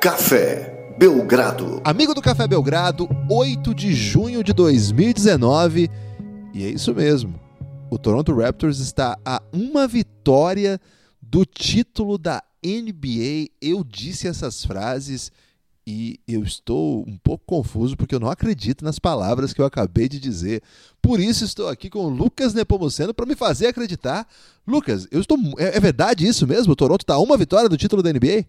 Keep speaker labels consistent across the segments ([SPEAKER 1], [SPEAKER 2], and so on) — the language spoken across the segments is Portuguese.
[SPEAKER 1] Café Belgrado.
[SPEAKER 2] Amigo do Café Belgrado, 8 de junho de 2019. E é isso mesmo. O Toronto Raptors está a uma vitória do título da NBA. Eu disse essas frases e eu estou um pouco confuso porque eu não acredito nas palavras que eu acabei de dizer. Por isso estou aqui com o Lucas Nepomuceno para me fazer acreditar. Lucas, eu estou é, é verdade isso mesmo? O Toronto está a uma vitória do título da NBA?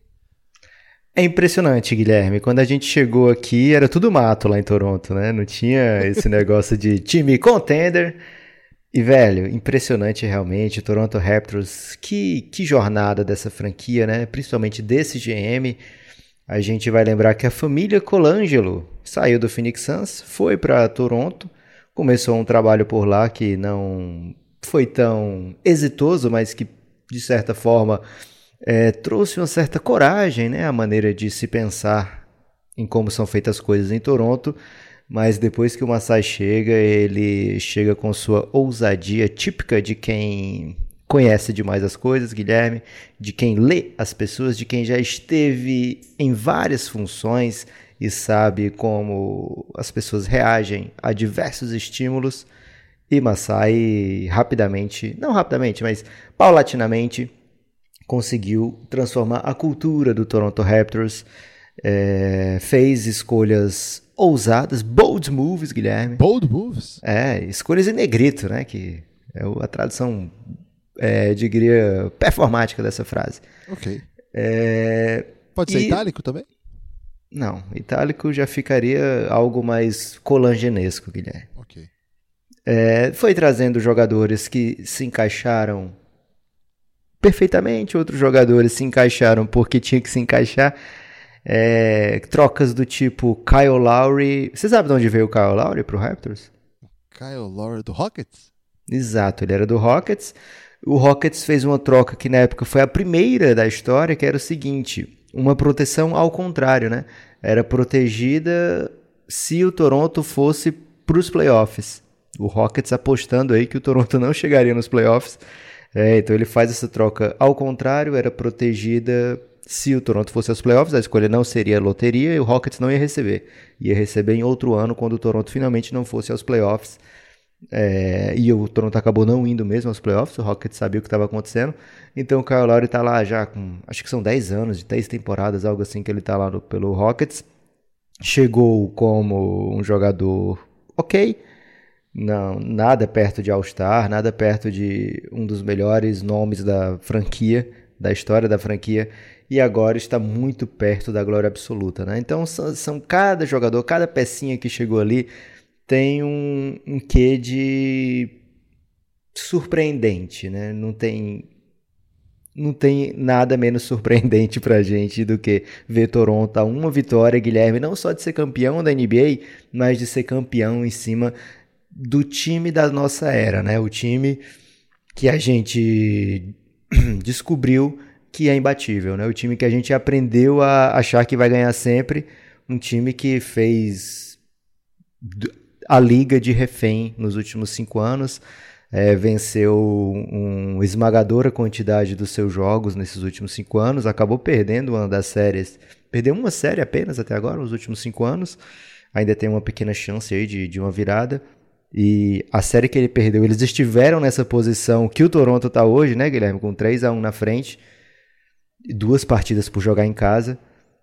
[SPEAKER 3] É impressionante, Guilherme. Quando a gente chegou aqui, era tudo mato lá em Toronto, né? Não tinha esse negócio de time contender. E, velho, impressionante realmente. Toronto Raptors, que, que jornada dessa franquia, né? Principalmente desse GM. A gente vai lembrar que a família Colangelo saiu do Phoenix Suns, foi para Toronto, começou um trabalho por lá que não foi tão exitoso, mas que, de certa forma, é, trouxe uma certa coragem, né, a maneira de se pensar em como são feitas as coisas em Toronto, mas depois que o Masai chega, ele chega com sua ousadia típica de quem conhece demais as coisas, Guilherme, de quem lê as pessoas, de quem já esteve em várias funções e sabe como as pessoas reagem a diversos estímulos. E Masai rapidamente, não rapidamente, mas paulatinamente, conseguiu transformar a cultura do Toronto Raptors, é, fez escolhas ousadas, bold moves, Guilherme.
[SPEAKER 2] Bold moves?
[SPEAKER 3] É, escolhas em negrito, né? Que é a tradução, é, diria, performática dessa frase.
[SPEAKER 2] Ok.
[SPEAKER 3] É,
[SPEAKER 2] Pode ser
[SPEAKER 3] e...
[SPEAKER 2] itálico também?
[SPEAKER 3] Não, itálico já ficaria algo mais colangenesco, Guilherme.
[SPEAKER 2] Ok.
[SPEAKER 3] É, foi trazendo jogadores que se encaixaram perfeitamente, outros jogadores se encaixaram porque tinha que se encaixar. É, trocas do tipo Kyle Lowry. Você sabe de onde veio o Kyle Lowry pro Raptors?
[SPEAKER 2] Kyle Lowry do Rockets?
[SPEAKER 3] Exato, ele era do Rockets. O Rockets fez uma troca que na época foi a primeira da história, que era o seguinte: uma proteção ao contrário, né? Era protegida se o Toronto fosse para os playoffs. O Rockets apostando aí que o Toronto não chegaria nos playoffs é, então ele faz essa troca ao contrário, era protegida se o Toronto fosse aos playoffs, a escolha não seria loteria e o Rockets não ia receber. Ia receber em outro ano quando o Toronto finalmente não fosse aos playoffs. É, e o Toronto acabou não indo mesmo aos playoffs, o Rockets sabia o que estava acontecendo. Então o Kyle Lowry está lá já com, acho que são 10 anos, de 10 temporadas, algo assim que ele está lá no, pelo Rockets. Chegou como um jogador ok, não, nada perto de All-Star, nada perto de um dos melhores nomes da franquia, da história da franquia, e agora está muito perto da glória absoluta, né? Então são, são cada jogador, cada pecinha que chegou ali tem um, um quê de surpreendente, né? Não tem não tem nada menos surpreendente pra gente do que ver Toronto a uma vitória, Guilherme, não só de ser campeão da NBA, mas de ser campeão em cima do time da nossa era, né? O time que a gente descobriu que é imbatível, né? O time que a gente aprendeu a achar que vai ganhar sempre, um time que fez a liga de refém nos últimos cinco anos, é, venceu uma esmagadora quantidade dos seus jogos nesses últimos cinco anos, acabou perdendo uma das séries, perdeu uma série apenas até agora, nos últimos cinco anos, ainda tem uma pequena chance aí de, de uma virada, e a série que ele perdeu, eles estiveram nessa posição que o Toronto está hoje, né, Guilherme? Com 3 a 1 na frente, duas partidas por jogar em casa.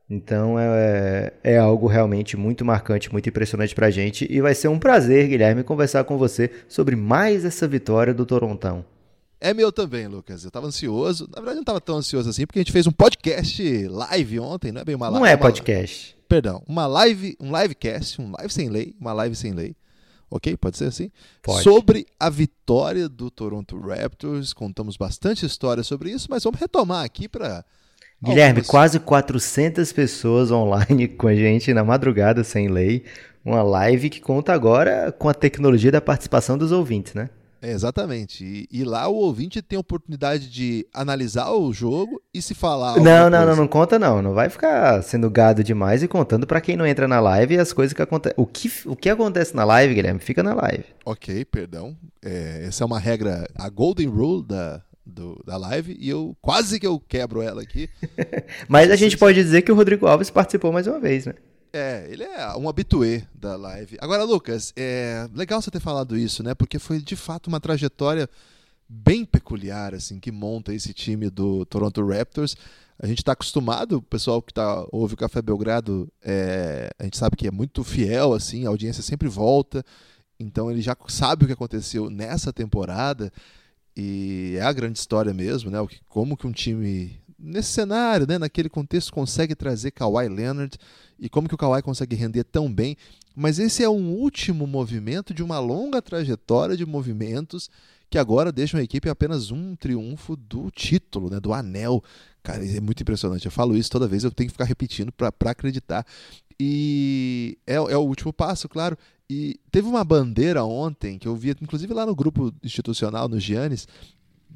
[SPEAKER 3] Então é, é algo realmente muito marcante, muito impressionante para a gente. E vai ser um prazer, Guilherme, conversar com você sobre mais essa vitória do Torontão.
[SPEAKER 2] É meu também, Lucas. Eu estava ansioso. Na verdade, não estava tão ansioso assim, porque a gente fez um podcast live ontem, não é bem uma live.
[SPEAKER 3] Não é podcast.
[SPEAKER 2] Uma, perdão, uma live, um livecast, um live sem lei, uma live sem lei Ok? Pode ser assim?
[SPEAKER 3] Pode.
[SPEAKER 2] Sobre a vitória do Toronto Raptors, contamos bastante história sobre isso, mas vamos retomar aqui para.
[SPEAKER 3] Guilherme, algumas... quase 400 pessoas online com a gente na madrugada sem lei. Uma live que conta agora com a tecnologia da participação dos ouvintes, né?
[SPEAKER 2] É, exatamente. E, e, lá o ouvinte tem a oportunidade de analisar o jogo e se falar.
[SPEAKER 3] Não, não, não, não conta não. Não vai ficar sendo gado demais e contando para quem não entra na live as coisas que acontecem. O que, o que acontece na live, Guilherme, fica na live.
[SPEAKER 2] Ok, perdão. É, essa é uma regra, a Golden Rule da, do, da live e eu quase que eu quebro ela aqui.
[SPEAKER 3] Mas a gente pode dizer que o Rodrigo Alves participou mais uma vez, né?
[SPEAKER 2] É, ele é um habituê da live. Agora, Lucas, é legal você ter falado isso, né? Porque foi de fato uma trajetória bem peculiar, assim, que monta esse time do Toronto Raptors. A gente está acostumado, o pessoal que tá, ouve o Café Belgrado, é, a gente sabe que é muito fiel, assim, a audiência sempre volta. Então ele já sabe o que aconteceu nessa temporada e é a grande história mesmo, né? O que, como que um time nesse cenário, né, naquele contexto consegue trazer Kawhi Leonard e como que o Kawhi consegue render tão bem. Mas esse é um último movimento de uma longa trajetória de movimentos que agora deixam a equipe apenas um triunfo do título, né, do anel. Cara, é muito impressionante. Eu falo isso toda vez, eu tenho que ficar repetindo para acreditar. E é, é, o último passo, claro. E teve uma bandeira ontem que eu vi, inclusive lá no grupo institucional, no Giannis,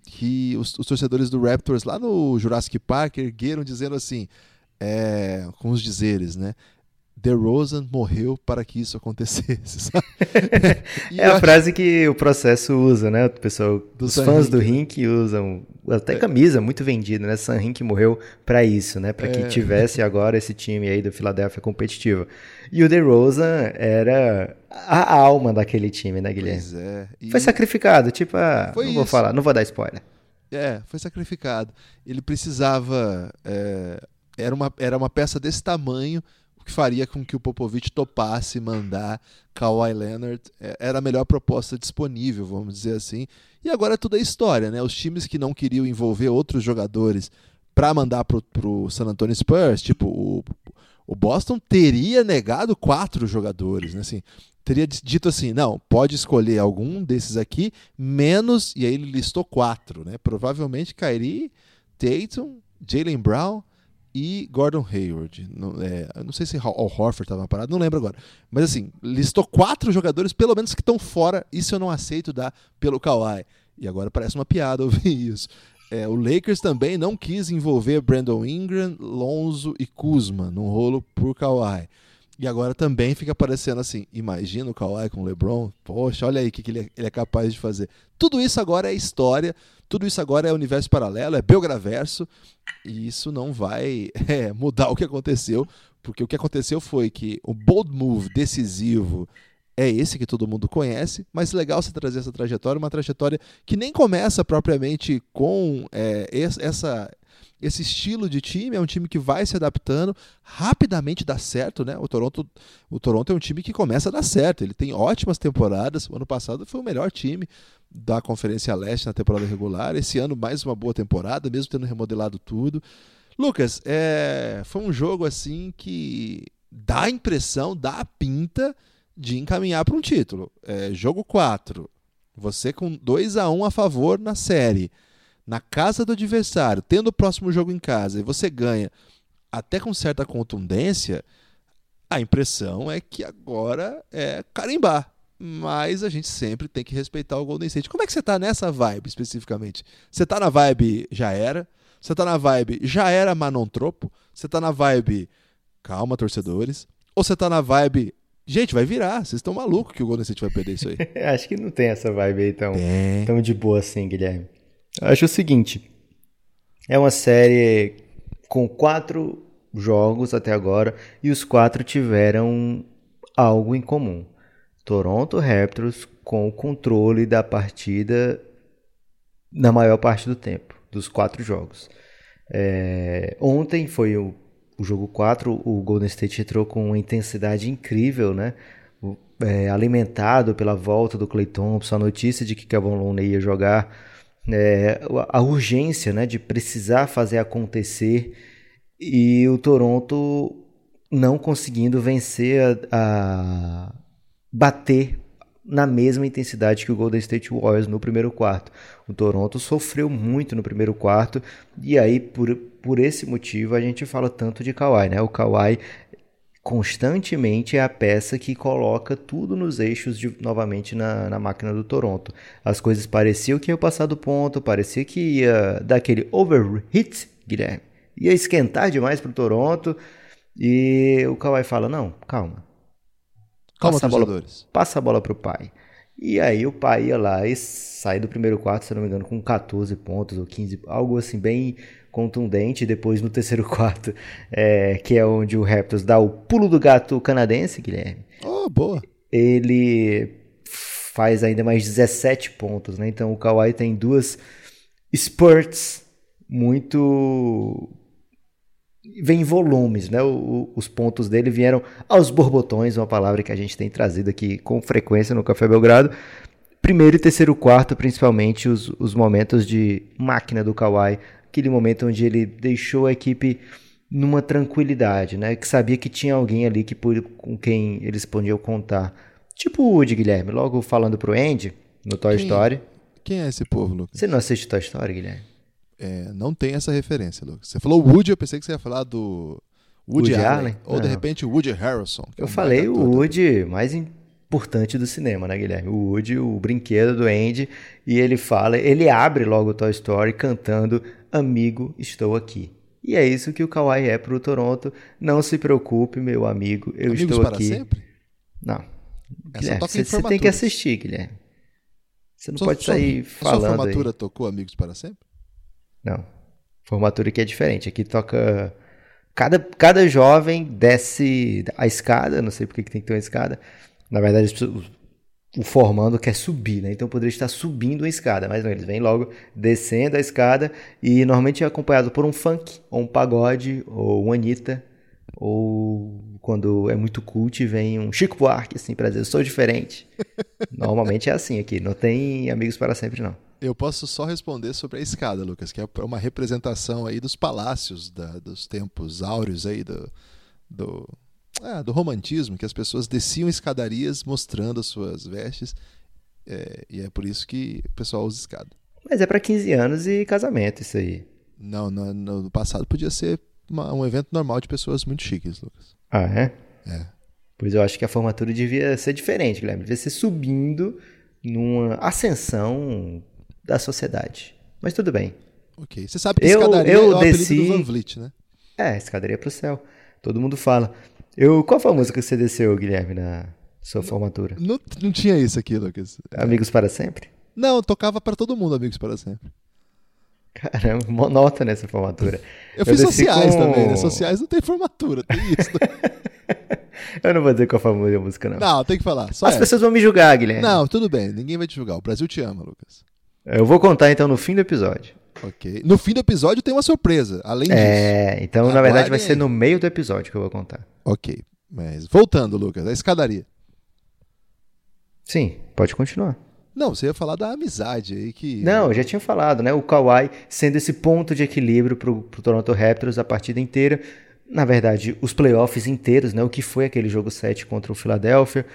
[SPEAKER 2] que os, os torcedores do Raptors lá no Jurassic Park ergueram dizendo assim, é, com os dizeres, né? DeRozan morreu para que isso acontecesse.
[SPEAKER 3] é a frase que o processo usa, né? O pessoal, os fãs do Rink usam até é. camisa muito vendida, né? San Rink morreu para isso, né? Para que é. tivesse agora esse time aí do Philadelphia competitivo. E o DeRozan era a alma daquele time, né, Guilherme?
[SPEAKER 2] Pois é.
[SPEAKER 3] E... Foi sacrificado, tipo, ah, não isso. vou falar, não vou dar spoiler.
[SPEAKER 2] É, foi sacrificado. Ele precisava. É, era, uma, era uma peça desse tamanho que faria com que o Popovich topasse mandar Kawhi Leonard. É, era a melhor proposta disponível, vamos dizer assim. E agora tudo é história, né? Os times que não queriam envolver outros jogadores para mandar pro, pro San Antonio Spurs, tipo o, o Boston teria negado quatro jogadores, né? Assim, teria dito assim, não, pode escolher algum desses aqui, menos, e aí ele listou quatro, né? Provavelmente Kyrie, Tatum, Jalen Brown e Gordon Hayward. Não, é, não sei se o Horford estava parado, não lembro agora. Mas assim, listou quatro jogadores, pelo menos, que estão fora. Isso eu não aceito dar pelo Kawhi. E agora parece uma piada ouvir isso. É, o Lakers também não quis envolver Brandon Ingram, Lonzo e Kuzma num rolo por Kawhi. E agora também fica parecendo assim: imagina o Kawhi com o LeBron, poxa, olha aí o que, que ele, é, ele, é, capaz de fazer. Tudo isso agora é história, tudo isso agora é universo paralelo, é Belgraverso, e isso não vai é, mudar o que aconteceu, porque o que aconteceu foi que o bold move decisivo é esse que todo mundo conhece, mas legal você trazer essa trajetória, uma trajetória que nem começa propriamente com é, essa esse estilo de time, é um time que vai se adaptando, rapidamente dá certo, né? O Toronto, o Toronto é um time que começa a dar certo, ele tem ótimas temporadas, o ano passado foi o melhor time da Conferência Leste na temporada regular, esse ano mais uma boa temporada, mesmo tendo remodelado tudo. Lucas, é, foi um jogo assim que dá a impressão, dá a pinta de encaminhar para um título. É, jogo 4, você com 2 a 1 a favor na série na casa do adversário, tendo o próximo jogo em casa, e você ganha até com certa contundência, a impressão é que agora é carimbar. Mas a gente sempre tem que respeitar o Golden State. Como é que você está nessa vibe especificamente? Você está na vibe já era? Você está na vibe já era Manon Tropo? Você está na vibe calma, torcedores? Ou você está na vibe Gente, vai virar. Vocês estão malucos que o Golden State vai perder isso aí.
[SPEAKER 3] Acho que não tem essa vibe aí tão, tão de boa assim, Guilherme. Acho o seguinte: é uma série com quatro jogos até agora e os quatro tiveram algo em comum. Toronto Raptors com o controle da partida na maior parte do tempo, dos quatro jogos. É, ontem foi o, o, jogo 4, o Golden State entrou com uma intensidade incrível, né? É, alimentado pela volta do Clay Thompson, a notícia de que Kevin Looney ia jogar é, a urgência né, de precisar fazer acontecer e o Toronto não conseguindo vencer a, a, bater na mesma intensidade que o Golden State Warriors no primeiro quarto. O Toronto sofreu muito no primeiro quarto e aí por, por esse motivo a gente fala tanto de Kawhi, né? O Kawhi constantemente é a peça que coloca tudo nos eixos de, novamente na, na máquina do Toronto. As coisas pareciam que iam passar do ponto, parecia que ia dar aquele overhit, Guilherme. Ia esquentar demais para o Toronto. E o Kawhi fala: Não, calma.
[SPEAKER 2] Calma, passa a bola,
[SPEAKER 3] passa a bola para o pai. E aí o pai ia lá e sai do primeiro quarto, se não me engano, com 14 pontos ou 15, algo assim bem contundente. Depois no terceiro quarto, é, que é onde o Raptors dá o pulo do gato canadense, Guilherme.
[SPEAKER 2] Oh, boa.
[SPEAKER 3] Ele faz ainda mais 17 pontos, né? Então o Kawhi tem duas spurts muito vem em volumes, né? O, os pontos dele vieram aos borbotões, uma palavra que a gente tem trazido aqui com frequência no Café Belgrado. Primeiro e terceiro quarto, principalmente os, os momentos de máquina do Kawhi, aquele momento onde ele deixou a equipe numa tranquilidade, né? Que sabia que tinha alguém ali que com quem eles podiam contar. Tipo o Woody, Guilherme, logo falando pro Andy, no Toy
[SPEAKER 2] Quem-
[SPEAKER 3] Story.
[SPEAKER 2] Quem é esse povo, Lucas?
[SPEAKER 3] Você não assiste Toy Story, Guilherme?
[SPEAKER 2] É, não tem essa referência, Lucas. Você falou Woody, eu pensei que você ia falar do Woody,
[SPEAKER 3] Woody
[SPEAKER 2] Allen.
[SPEAKER 3] Allen?
[SPEAKER 2] Ou de
[SPEAKER 3] Não.
[SPEAKER 2] repente o Woody Harrelson. que é
[SPEAKER 3] Eu
[SPEAKER 2] um
[SPEAKER 3] falei o. Woody mais importante do cinema, né, Guilherme? O Woody, o brinquedo do Andy, e ele fala, ele abre logo o Toy Story cantando Amigo, estou aqui. E é isso que o Kawhi é pro Toronto. Não se preocupe, meu amigo, eu
[SPEAKER 2] Amigos
[SPEAKER 3] estou
[SPEAKER 2] para
[SPEAKER 3] aqui.
[SPEAKER 2] sempre?
[SPEAKER 3] Não. Guilherme, você,
[SPEAKER 2] em
[SPEAKER 3] você tem que assistir, Guilherme. Você não
[SPEAKER 2] Sua-
[SPEAKER 3] pode
[SPEAKER 2] sua-
[SPEAKER 3] sair
[SPEAKER 2] Sua
[SPEAKER 3] falando aí.
[SPEAKER 2] formatura tocou Amigos para sempre?
[SPEAKER 3] Não. Formatura aqui é diferente. Aqui toca. Cada, cada jovem desce a escada, não sei por que que tem que ter uma escada. Na verdade, o formando quer subir, né? Então poderia estar subindo a escada, mas não, eles vêm logo descendo a escada e normalmente é acompanhado por um funk, ou um pagode, ou um Anitta, ou quando é muito cult vem um Chico Buarque, assim, pra dizer, eu sou diferente. Normalmente é assim aqui, não tem amigos para sempre, não.
[SPEAKER 2] Eu posso só responder sobre a escada, Lucas, que é uma representação aí dos palácios da- dos tempos áureos aí do, do, ah, do romantismo, que as pessoas desciam escadarias mostrando as suas vestes, é, e é por isso que o pessoal usa escada.
[SPEAKER 3] Mas é pra 15 anos e casamento, isso aí.
[SPEAKER 2] Não, no, no passado podia ser uma- um evento normal de pessoas muito chiques, Lucas.
[SPEAKER 3] Ah, é?
[SPEAKER 2] É.
[SPEAKER 3] Pois eu acho que a formatura devia ser diferente, Guilherme. Devia ser subindo numa ascensão da sociedade. Mas tudo bem.
[SPEAKER 2] Ok. Você sabe que
[SPEAKER 3] Eu-
[SPEAKER 2] escadaria
[SPEAKER 3] eu
[SPEAKER 2] é o apelido
[SPEAKER 3] desci-
[SPEAKER 2] do Van Vliet, né?
[SPEAKER 3] É, escadaria pro céu. Todo mundo fala. Eu, qual foi a música que você desceu, Guilherme, na sua formatura?
[SPEAKER 2] Não, não tinha isso aqui, Lucas.
[SPEAKER 3] Amigos para sempre?
[SPEAKER 2] Não, tocava para todo mundo, amigos para sempre.
[SPEAKER 3] Caramba, monota nessa formatura.
[SPEAKER 2] Eu fiz
[SPEAKER 3] desci
[SPEAKER 2] sociais
[SPEAKER 3] com-
[SPEAKER 2] também, né? Sociais não tem formatura, tem isso.
[SPEAKER 3] Eu não vou dizer qual foi a música, não.
[SPEAKER 2] não, tem que falar.
[SPEAKER 3] As
[SPEAKER 2] essa.
[SPEAKER 3] pessoas vão me julgar, Guilherme.
[SPEAKER 2] Não, tudo bem, ninguém vai te julgar. O Brasil te ama, Lucas.
[SPEAKER 3] Eu vou contar então no fim do episódio.
[SPEAKER 2] Ok. No fim do episódio tem uma surpresa, além disso.
[SPEAKER 3] É, então na verdade vai ser no meio do episódio que eu vou contar.
[SPEAKER 2] Ok. Mas voltando, Lucas, a escadaria.
[SPEAKER 3] Sim, pode continuar.
[SPEAKER 2] Não, você ia falar da amizade aí que.
[SPEAKER 3] Não, eu já tinha falado, né? O Kawhi sendo esse ponto de equilíbrio pro, pro Toronto Raptors a partida inteira. Na verdade, os playoffs inteiros, né? O que foi aquele jogo 7 contra o Philadelphia,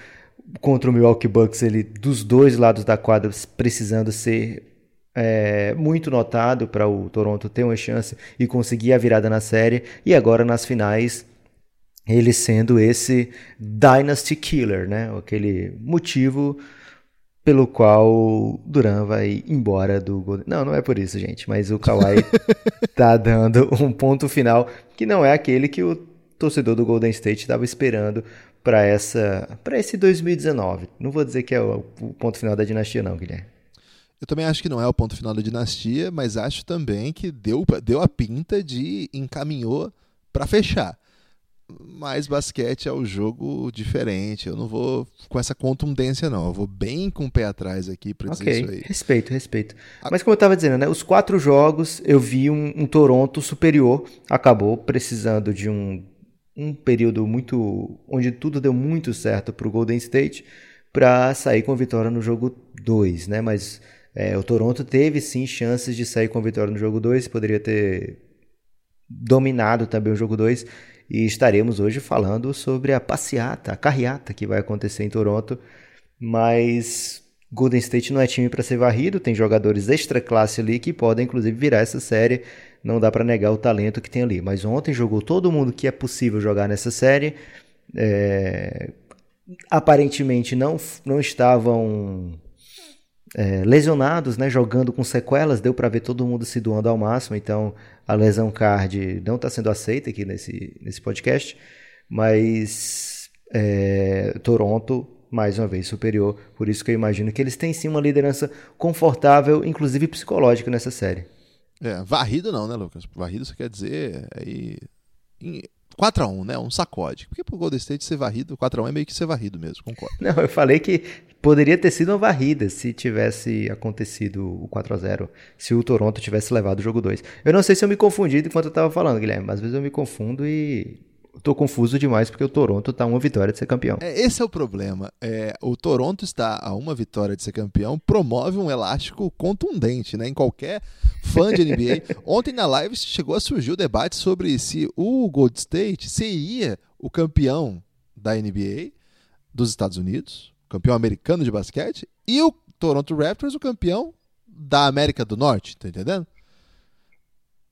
[SPEAKER 3] contra o Milwaukee Bucks, ele dos dois lados da quadra precisando ser é, muito notado para o Toronto ter uma chance e conseguir a virada na série. E agora nas finais, ele sendo esse Dynasty Killer, né? Aquele motivo pelo qual Duran vai embora do Golden. Não, não é por isso, gente, mas o Kawhi tá dando um ponto final que não é aquele que o torcedor do Golden State estava esperando para essa para esse 2019. Não vou dizer que é o, o ponto final da dinastia não, Guilherme.
[SPEAKER 2] Eu também acho que não é o ponto final da dinastia, mas acho também que deu, deu a pinta de encaminhou para fechar. Mas basquete é um jogo diferente. Eu não vou com essa contundência, não. Eu vou bem com o pé atrás aqui para dizer isso
[SPEAKER 3] Ok,
[SPEAKER 2] aí.
[SPEAKER 3] respeito, respeito. Mas como eu estava dizendo, né, os quatro jogos eu vi um, um Toronto superior, acabou precisando de um, um período muito onde tudo deu muito certo para o Golden State para sair com vitória no jogo 2, né? Mas é, o Toronto teve sim chances de sair com vitória no jogo 2, poderia ter dominado também o jogo 2 e estaremos hoje falando sobre a passeata, a carreata que vai acontecer em Toronto, mas Golden State não é time para ser varrido, tem jogadores extra classe ali que podem inclusive virar essa série, não dá para negar o talento que tem ali, mas ontem jogou todo mundo que é possível jogar nessa série, é, aparentemente não, não estavam é, lesionados, né, jogando com sequelas, deu para ver todo mundo se doando ao máximo, então a lesão card não está sendo aceita aqui nesse, nesse podcast, mas é, Toronto mais uma vez superior. Por isso que eu imagino que eles têm sim uma liderança confortável, inclusive psicológica, nessa série.
[SPEAKER 2] É, varrido não, né, Lucas? Varrido você quer dizer aí. 4x1, né? Um sacode. Porque pro Golden State ser varrido, 4x1 é meio que ser varrido mesmo, concordo.
[SPEAKER 3] Não, eu falei que poderia ter sido uma varrida se tivesse acontecido o 4x0, se o Toronto tivesse levado o jogo 2. Eu não sei se eu me confundi enquanto eu tava falando, Guilherme, mas às vezes eu me confundo e tô confuso demais porque o Toronto tá a uma vitória de ser campeão.
[SPEAKER 2] É, esse é o problema. É, o Toronto está a uma vitória de ser campeão, promove um elástico contundente, né? Em qualquer fã de NBA. Ontem na live chegou a surgir o debate sobre se o Gold State seria o campeão da NBA dos Estados Unidos, campeão americano de basquete, e o Toronto Raptors o campeão da América do Norte, tá entendendo?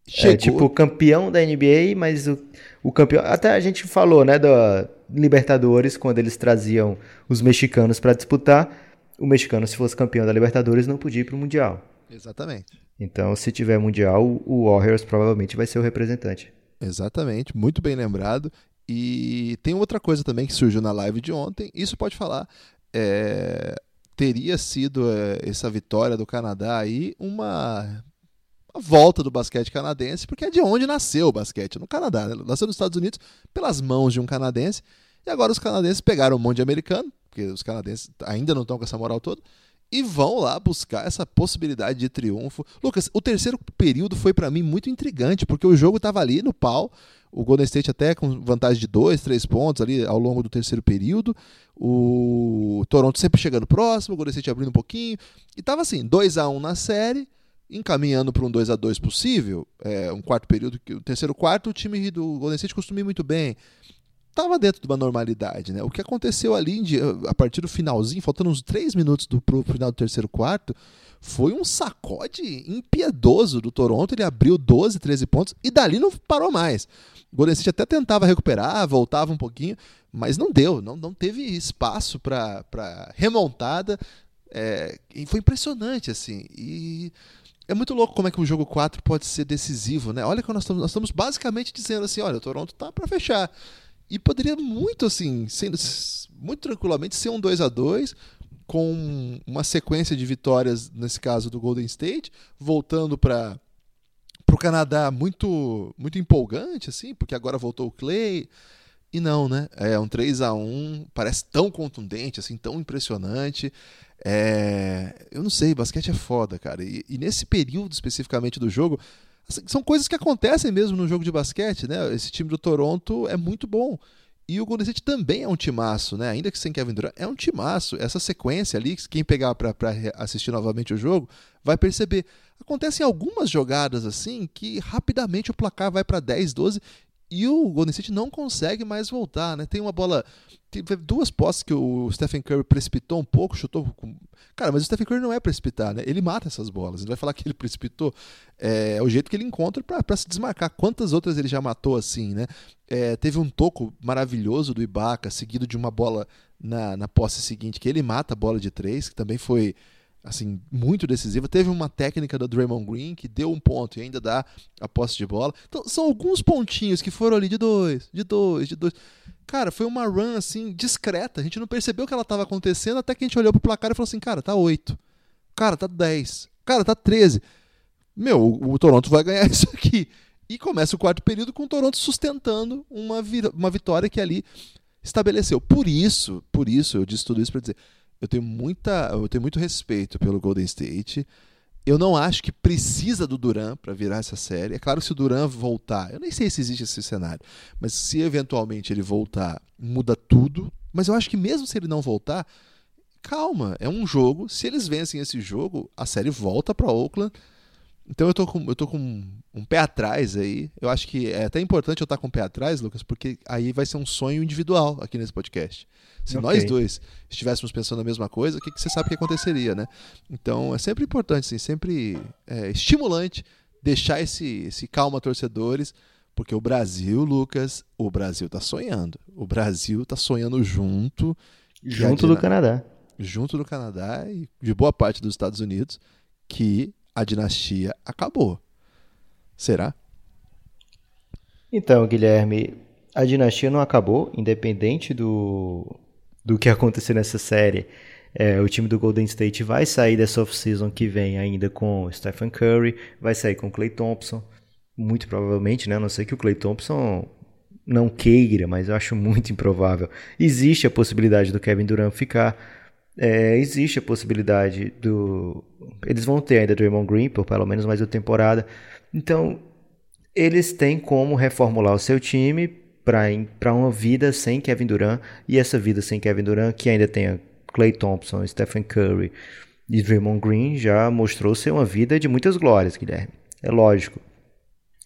[SPEAKER 3] É, Chegou... É tipo campeão da NBA, mas o, o campeão. Até a gente falou, né, da Libertadores, quando eles traziam os mexicanos para disputar. O mexicano, se fosse campeão da Libertadores, não podia ir para o Mundial.
[SPEAKER 2] Exatamente.
[SPEAKER 3] Então, se tiver Mundial, o Warriors provavelmente vai ser o representante.
[SPEAKER 2] Exatamente, muito bem lembrado. E tem outra coisa também que surgiu na live de ontem, isso pode falar. É, teria sido é, essa vitória do Canadá aí uma a volta do basquete canadense, porque é de onde nasceu o basquete, no Canadá. Né? Nasceu nos Estados Unidos pelas mãos de um canadense, e agora os canadenses pegaram um monte de americano, porque os canadenses ainda não estão com essa moral toda, e vão lá buscar essa possibilidade de triunfo. Lucas, o terceiro período foi para mim muito intrigante, porque o jogo estava ali no pau, o Golden State até com vantagem de dois, três pontos ali ao longo do terceiro período, o Toronto sempre chegando próximo, o Golden State abrindo um pouquinho, e tava assim, 2 a 1 um na série, encaminhando para um 2 a 2 possível, é, um quarto período, o terceiro quarto, o time do Golden State costuma ir muito bem. Estava dentro de uma normalidade, né? O que aconteceu ali a partir do finalzinho, faltando uns três minutos do pro final do terceiro quarto, foi um sacode impiedoso do Toronto. Ele abriu 12, 13 pontos e dali não parou mais. O Golden State até tentava recuperar, voltava um pouquinho, mas não deu, não, não teve espaço para remontada. É, e foi impressionante, assim. E é muito louco como é que o jogo 4 pode ser decisivo, né? Olha que nós estamos, nós estamos basicamente dizendo assim, olha, o Toronto tá para fechar. E poderia muito assim, sendo muito tranquilamente ser um 2 a 2 com uma sequência de vitórias nesse caso do Golden State, voltando para o Canadá muito muito empolgante assim, porque agora voltou o Clay. E não, né? É um 3 a 1 parece tão contundente, assim, tão impressionante. É... Eu não sei, basquete é foda, cara. E, e nesse período especificamente do jogo, assim, são coisas que acontecem mesmo no jogo de basquete, né? Esse time do Toronto é muito bom. E o Golden State também é um timaço, né? Ainda que sem Kevin Durant, é um timaço. Essa sequência ali, quem pegar para assistir novamente o jogo, vai perceber. Acontecem algumas jogadas assim que rapidamente o placar vai para 10, 12 e o Golden State não consegue mais voltar, né? Tem uma bola. Teve duas posses que o Stephen Curry precipitou um pouco, chutou. Com... Cara, mas o Stephen Curry não é precipitar, né? Ele mata essas bolas. Ele vai falar que ele precipitou. É, é o jeito que ele encontra para se desmarcar. Quantas outras ele já matou assim, né? É, teve um toco maravilhoso do Ibaka, seguido de uma bola na, na posse seguinte, que ele mata a bola de três, que também foi assim, muito decisiva. Teve uma técnica do Draymond Green que deu um ponto e ainda dá a posse de bola. Então, são alguns pontinhos que foram ali de dois, de dois, de dois. Cara, foi uma run assim discreta. A gente não percebeu que ela estava acontecendo até que a gente olhou pro placar e falou assim: "Cara, tá 8. Cara, tá 10. Cara, tá 13. Meu, o, o Toronto vai ganhar isso aqui." E começa o quarto período com o Toronto sustentando uma, uma vitória que ali estabeleceu. Por isso, por isso eu disse tudo isso para dizer, eu tenho muita, eu tenho muito respeito pelo Golden State. Eu não acho que precisa do Duran para virar essa série. É claro que se o Duran voltar, eu nem sei se existe esse cenário, mas se eventualmente ele voltar, muda tudo. Mas eu acho que mesmo se ele não voltar, calma, é um jogo. Se eles vencem esse jogo, a série volta para Oakland então eu tô com, eu tô com um, pé atrás aí. Eu acho que é até importante eu estar com um pé atrás, Lucas, porque aí vai ser um sonho individual aqui nesse podcast. Se okay. nós dois estivéssemos pensando a mesma coisa, o que, que você sabe que aconteceria, né? Então é sempre importante, assim, sempre é, estimulante deixar esse, esse calma torcedores, porque o Brasil, Lucas, o Brasil tá sonhando. O Brasil tá sonhando junto.
[SPEAKER 3] Junto do Canadá.
[SPEAKER 2] Junto do Canadá e de boa parte dos Estados Unidos, que a dinastia acabou. Será?
[SPEAKER 3] Então, Guilherme, a dinastia não acabou, independente do, do que acontecer nessa série. É, o time do Golden State vai sair dessa off-season que vem ainda com Stephen Curry, vai sair com Clay Thompson, muito provavelmente, né? A não sei que o Clay Thompson não queira, mas eu acho muito improvável. Existe a possibilidade do Kevin Durant ficar, é, existe a possibilidade do. Eles vão ter ainda Draymond Green por pelo menos mais uma temporada. Então, eles têm como reformular o seu time para uma vida sem Kevin Durant. E essa vida sem Kevin Durant, que ainda tenha Clay Thompson, Stephen Curry e Draymond Green, já mostrou ser uma vida de muitas glórias, Guilherme. É lógico.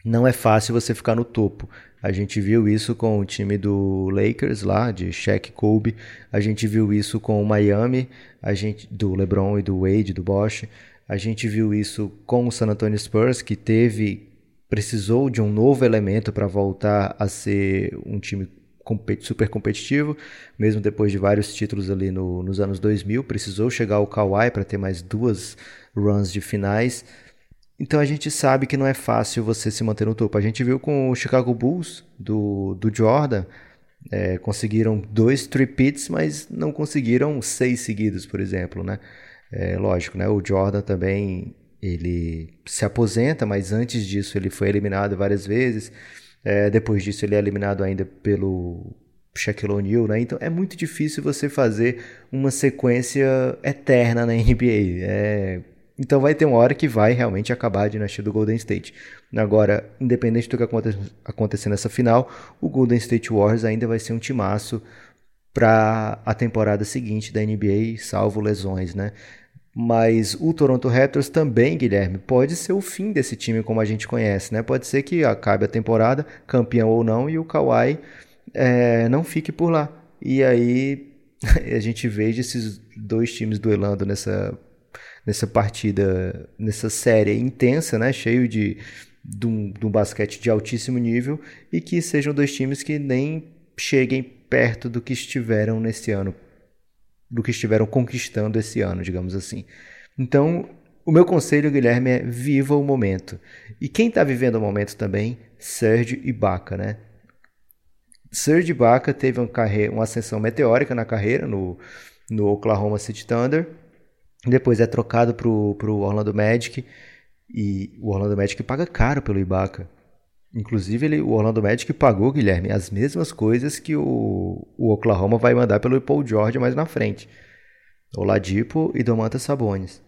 [SPEAKER 3] Não é fácil você ficar no topo. A gente viu isso com o time do Lakers lá, de Shaq Kobe. A gente viu isso com o Miami, a gente do LeBron e do Wade, do Bosch. A gente viu isso com o San Antonio Spurs, que teve precisou de um novo elemento para voltar a ser um time super competitivo, mesmo depois de vários títulos ali no, nos anos 2000, precisou chegar ao Kawhi para ter mais duas runs de finais. Então a gente sabe que não é fácil você se manter no topo. A gente viu com o Chicago Bulls do, do Jordan, é, conseguiram dois tripits, mas não conseguiram seis seguidos, por exemplo, né? É, lógico, né? O Jordan também ele se aposenta, mas antes disso ele foi eliminado várias vezes. É, depois disso ele é eliminado ainda pelo Shaquille O'Neal, né? Então é muito difícil você fazer uma sequência eterna na NBA. É então vai ter uma hora que vai realmente acabar a dinastia do Golden State. Agora, independente do que acontecer nessa final, o Golden State Warriors ainda vai ser um timaço para a temporada seguinte da NBA, salvo lesões, né? Mas o Toronto Raptors também, Guilherme, pode ser o fim desse time como a gente conhece, né? Pode ser que acabe a temporada, campeão ou não, e o Kawhi é, não fique por lá. E aí a gente veja esses dois times duelando nessa nessa partida, nessa série intensa, né? Cheio de, de, um, de um basquete de altíssimo nível e que sejam dois times que nem cheguem perto do que estiveram nesse ano, do que estiveram conquistando esse ano, digamos assim. Então, o meu conselho, Guilherme, é viva o momento. E quem está vivendo o momento também, Serge Ibaka, né? Serge Ibaka teve uma, uma ascensão meteórica na carreira no, no Oklahoma City Thunder depois é trocado pro, pro Orlando Magic. E o Orlando Magic paga caro pelo Ibaka. Inclusive, ele, o Orlando Magic pagou, Guilherme, as mesmas coisas que o, o Oklahoma vai mandar pelo Paul George mais na frente. Oladipo e Domantas Sabonis.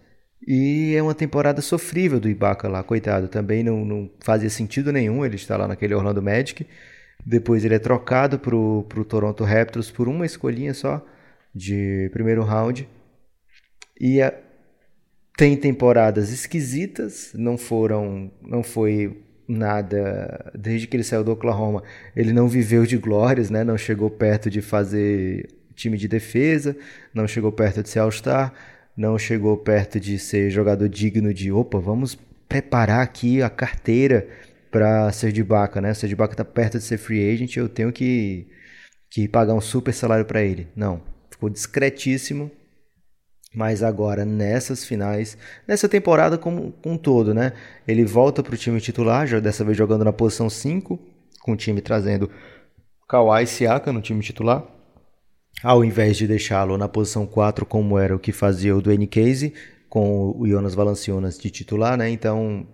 [SPEAKER 3] E é uma temporada sofrível do Ibaka lá, coitado. Também não, não fazia sentido nenhum ele estar lá naquele Orlando Magic. Depois ele é trocado pro, pro Toronto Raptors por uma escolhinha só de primeiro round. E a, tem temporadas esquisitas, não foram, não foi nada desde que ele saiu do Oklahoma, ele não viveu de glórias, né? Não chegou perto de fazer time de defesa, não chegou perto de ser All-Star, não chegou perto de ser jogador digno de, opa, vamos preparar aqui a carteira para ser de Baca, né? Ser de Baca tá perto de ser free agent, eu tenho que que pagar um super salário para ele. Não, ficou discretíssimo mas agora nessas finais, nessa temporada como um todo, né? Ele volta para o time titular, já dessa vez jogando na posição 5, com o time trazendo Kawhi Siaka no time titular, ao invés de deixá-lo na posição 4 como era o que fazia o Dwayne Casey com o Jonas Valanciunas de titular, né? Então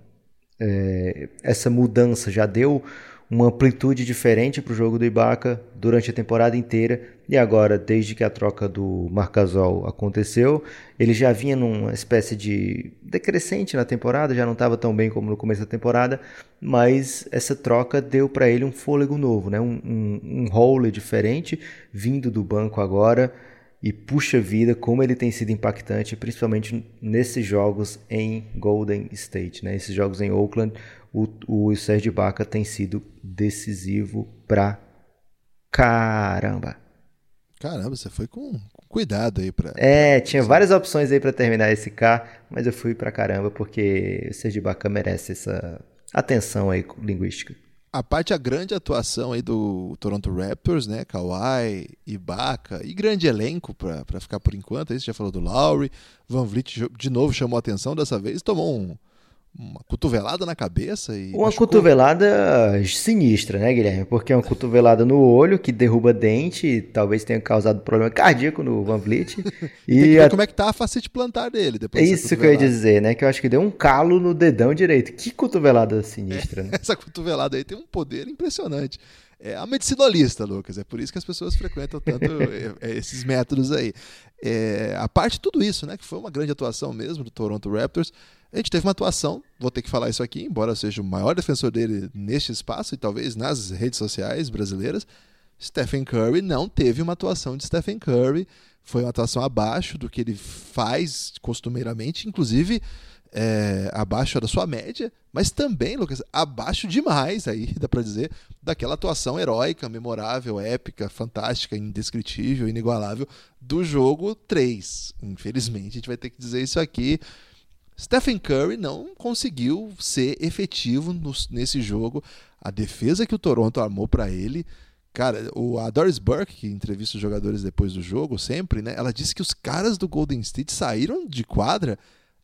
[SPEAKER 3] é, essa mudança já deu uma amplitude diferente para o jogo do Ibaka durante a temporada inteira. E agora, desde que a troca do Marcasol aconteceu, ele já vinha numa espécie de decrescente na temporada, já não estava tão bem como no começo da temporada, mas essa troca deu para ele um fôlego novo, né? um, um, um role diferente, vindo do banco agora. E puxa vida, como ele tem sido impactante, principalmente nesses jogos em Golden State, né? Esses jogos em Oakland, o, o Sérgio Baca tem sido decisivo pra caramba.
[SPEAKER 2] Caramba, você foi com cuidado aí pra.
[SPEAKER 3] É, tinha várias opções aí para terminar esse K, mas eu fui pra caramba porque o Sérgio Baca merece essa atenção aí linguística.
[SPEAKER 2] A parte a grande atuação aí do Toronto Raptors, né? Kawhi, Ibaka e grande elenco para ficar por enquanto. Aí você já falou do Lowry, Van Vliet de novo chamou atenção dessa vez, tomou um uma cotovelada na cabeça e.
[SPEAKER 3] Uma machucou. cotovelada sinistra, né, Guilherme? Porque é uma cotovelada no olho que derruba dente, talvez tenha causado problema cardíaco no Van Vliet.
[SPEAKER 2] e, e a... como é que tá a facete plantar dele depois
[SPEAKER 3] É isso que eu ia dizer, né? Que eu acho que deu um calo no dedão direito. Que cotovelada sinistra,
[SPEAKER 2] é,
[SPEAKER 3] né?
[SPEAKER 2] Essa cotovelada aí tem um poder impressionante. É a medicinolista, Lucas. É por isso que as pessoas frequentam tanto é, esses métodos aí. É, a parte de tudo isso, né? Que foi uma grande atuação mesmo do Toronto Raptors. A gente teve uma atuação, vou ter que falar isso aqui, embora eu seja o maior defensor dele neste espaço e talvez nas redes sociais brasileiras. Stephen Curry não teve uma atuação de Stephen Curry. Foi uma atuação abaixo do que ele faz costumeiramente, inclusive é, abaixo da sua média, mas também, Lucas, abaixo demais, aí dá para dizer, daquela atuação heróica, memorável, épica, fantástica, indescritível, inigualável do jogo 3. Infelizmente, a gente vai ter que dizer isso aqui. Stephen Curry não conseguiu ser efetivo no, nesse jogo. A defesa que o Toronto armou para ele. Cara, o, a Doris Burke, que entrevista os jogadores depois do jogo, sempre, né? Ela disse que os caras do Golden State saíram de quadra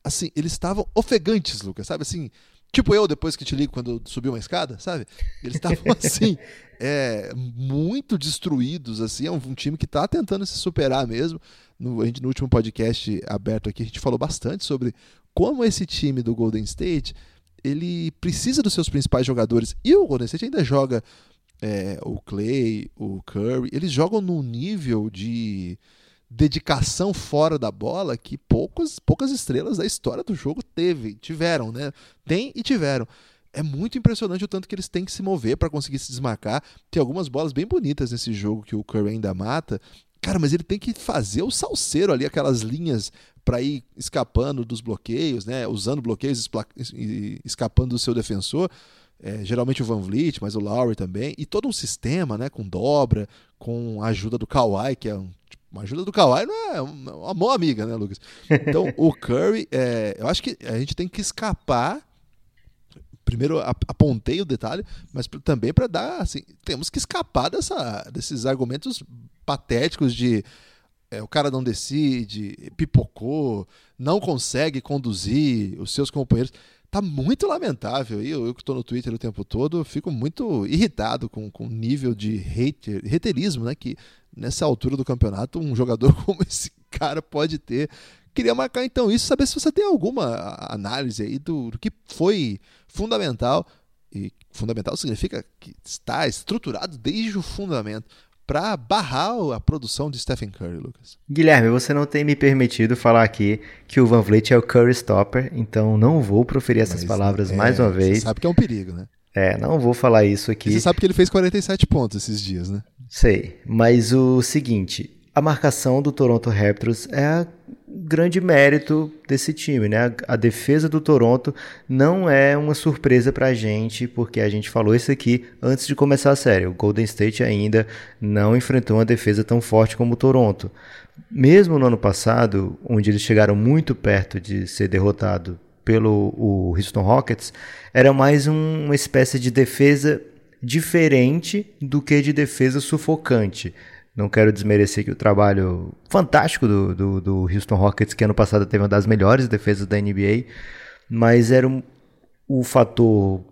[SPEAKER 2] assim, eles estavam ofegantes, Lucas, sabe assim? Tipo eu, depois que te ligo quando subi uma escada, sabe? Eles estavam assim, é, muito destruídos, assim. É um, um time que está tentando se superar mesmo. No, a gente, no último podcast aberto aqui, a gente falou bastante sobre como esse time do Golden State ele precisa dos seus principais jogadores. E o Golden State ainda joga é, o Clay, o Curry. Eles jogam num nível de dedicação fora da bola que poucos, poucas estrelas da história do jogo teve, tiveram, né? Tem e tiveram. É muito impressionante o tanto que eles têm que se mover para conseguir se desmarcar. Tem algumas bolas bem bonitas nesse jogo que o Curry ainda mata. Cara, mas ele tem que fazer o salseiro ali, aquelas linhas para ir escapando dos bloqueios, né? Usando bloqueios, escapando do seu defensor. É, geralmente o Van Vliet, mas o Lowry também. E todo um sistema, né? Com dobra, com a ajuda do Kawhi, que é um uma ajuda do Kawhi não é uma boa amiga, né, Lucas? Então, o Curry, é, eu acho que a gente tem que escapar. Primeiro, apontei o detalhe, mas também para dar, assim, temos que escapar dessa, desses argumentos patéticos de é, o cara não decide, pipocou, não consegue conduzir os seus companheiros. Tá muito lamentável. E eu, eu que estou no Twitter o tempo todo, fico muito irritado com, com o nível de hater, haterismo né, que nessa altura do campeonato um jogador como esse cara pode ter. Queria marcar então isso, saber se você tem alguma análise aí do, do que foi fundamental. E fundamental significa que está estruturado desde o fundamento para barrar a produção de Stephen Curry, Lucas.
[SPEAKER 3] Guilherme, você não tem me permitido falar aqui que o Van Vliet é o Curry Stopper, então não vou proferir essas Mas, palavras é, mais uma vez. Você
[SPEAKER 2] sabe que é um perigo, né?
[SPEAKER 3] É, não vou falar isso aqui. E
[SPEAKER 2] você sabe que ele fez 47 pontos esses dias, né?
[SPEAKER 3] Sei, mas o seguinte, a marcação do Toronto Raptors é grande mérito desse time, né? A, defesa do Toronto não é uma surpresa pra gente, porque a gente falou isso aqui antes de começar a série. O Golden State ainda não enfrentou uma defesa tão forte como o Toronto. Mesmo no ano passado, onde eles chegaram muito perto de ser derrotado pelo o Houston Rockets, era mais um, uma espécie de defesa diferente do que de defesa sufocante. Não quero desmerecer que o trabalho fantástico do, do, do, Houston Rockets, que ano passado teve uma das melhores defesas da NBA, mas era um, o fator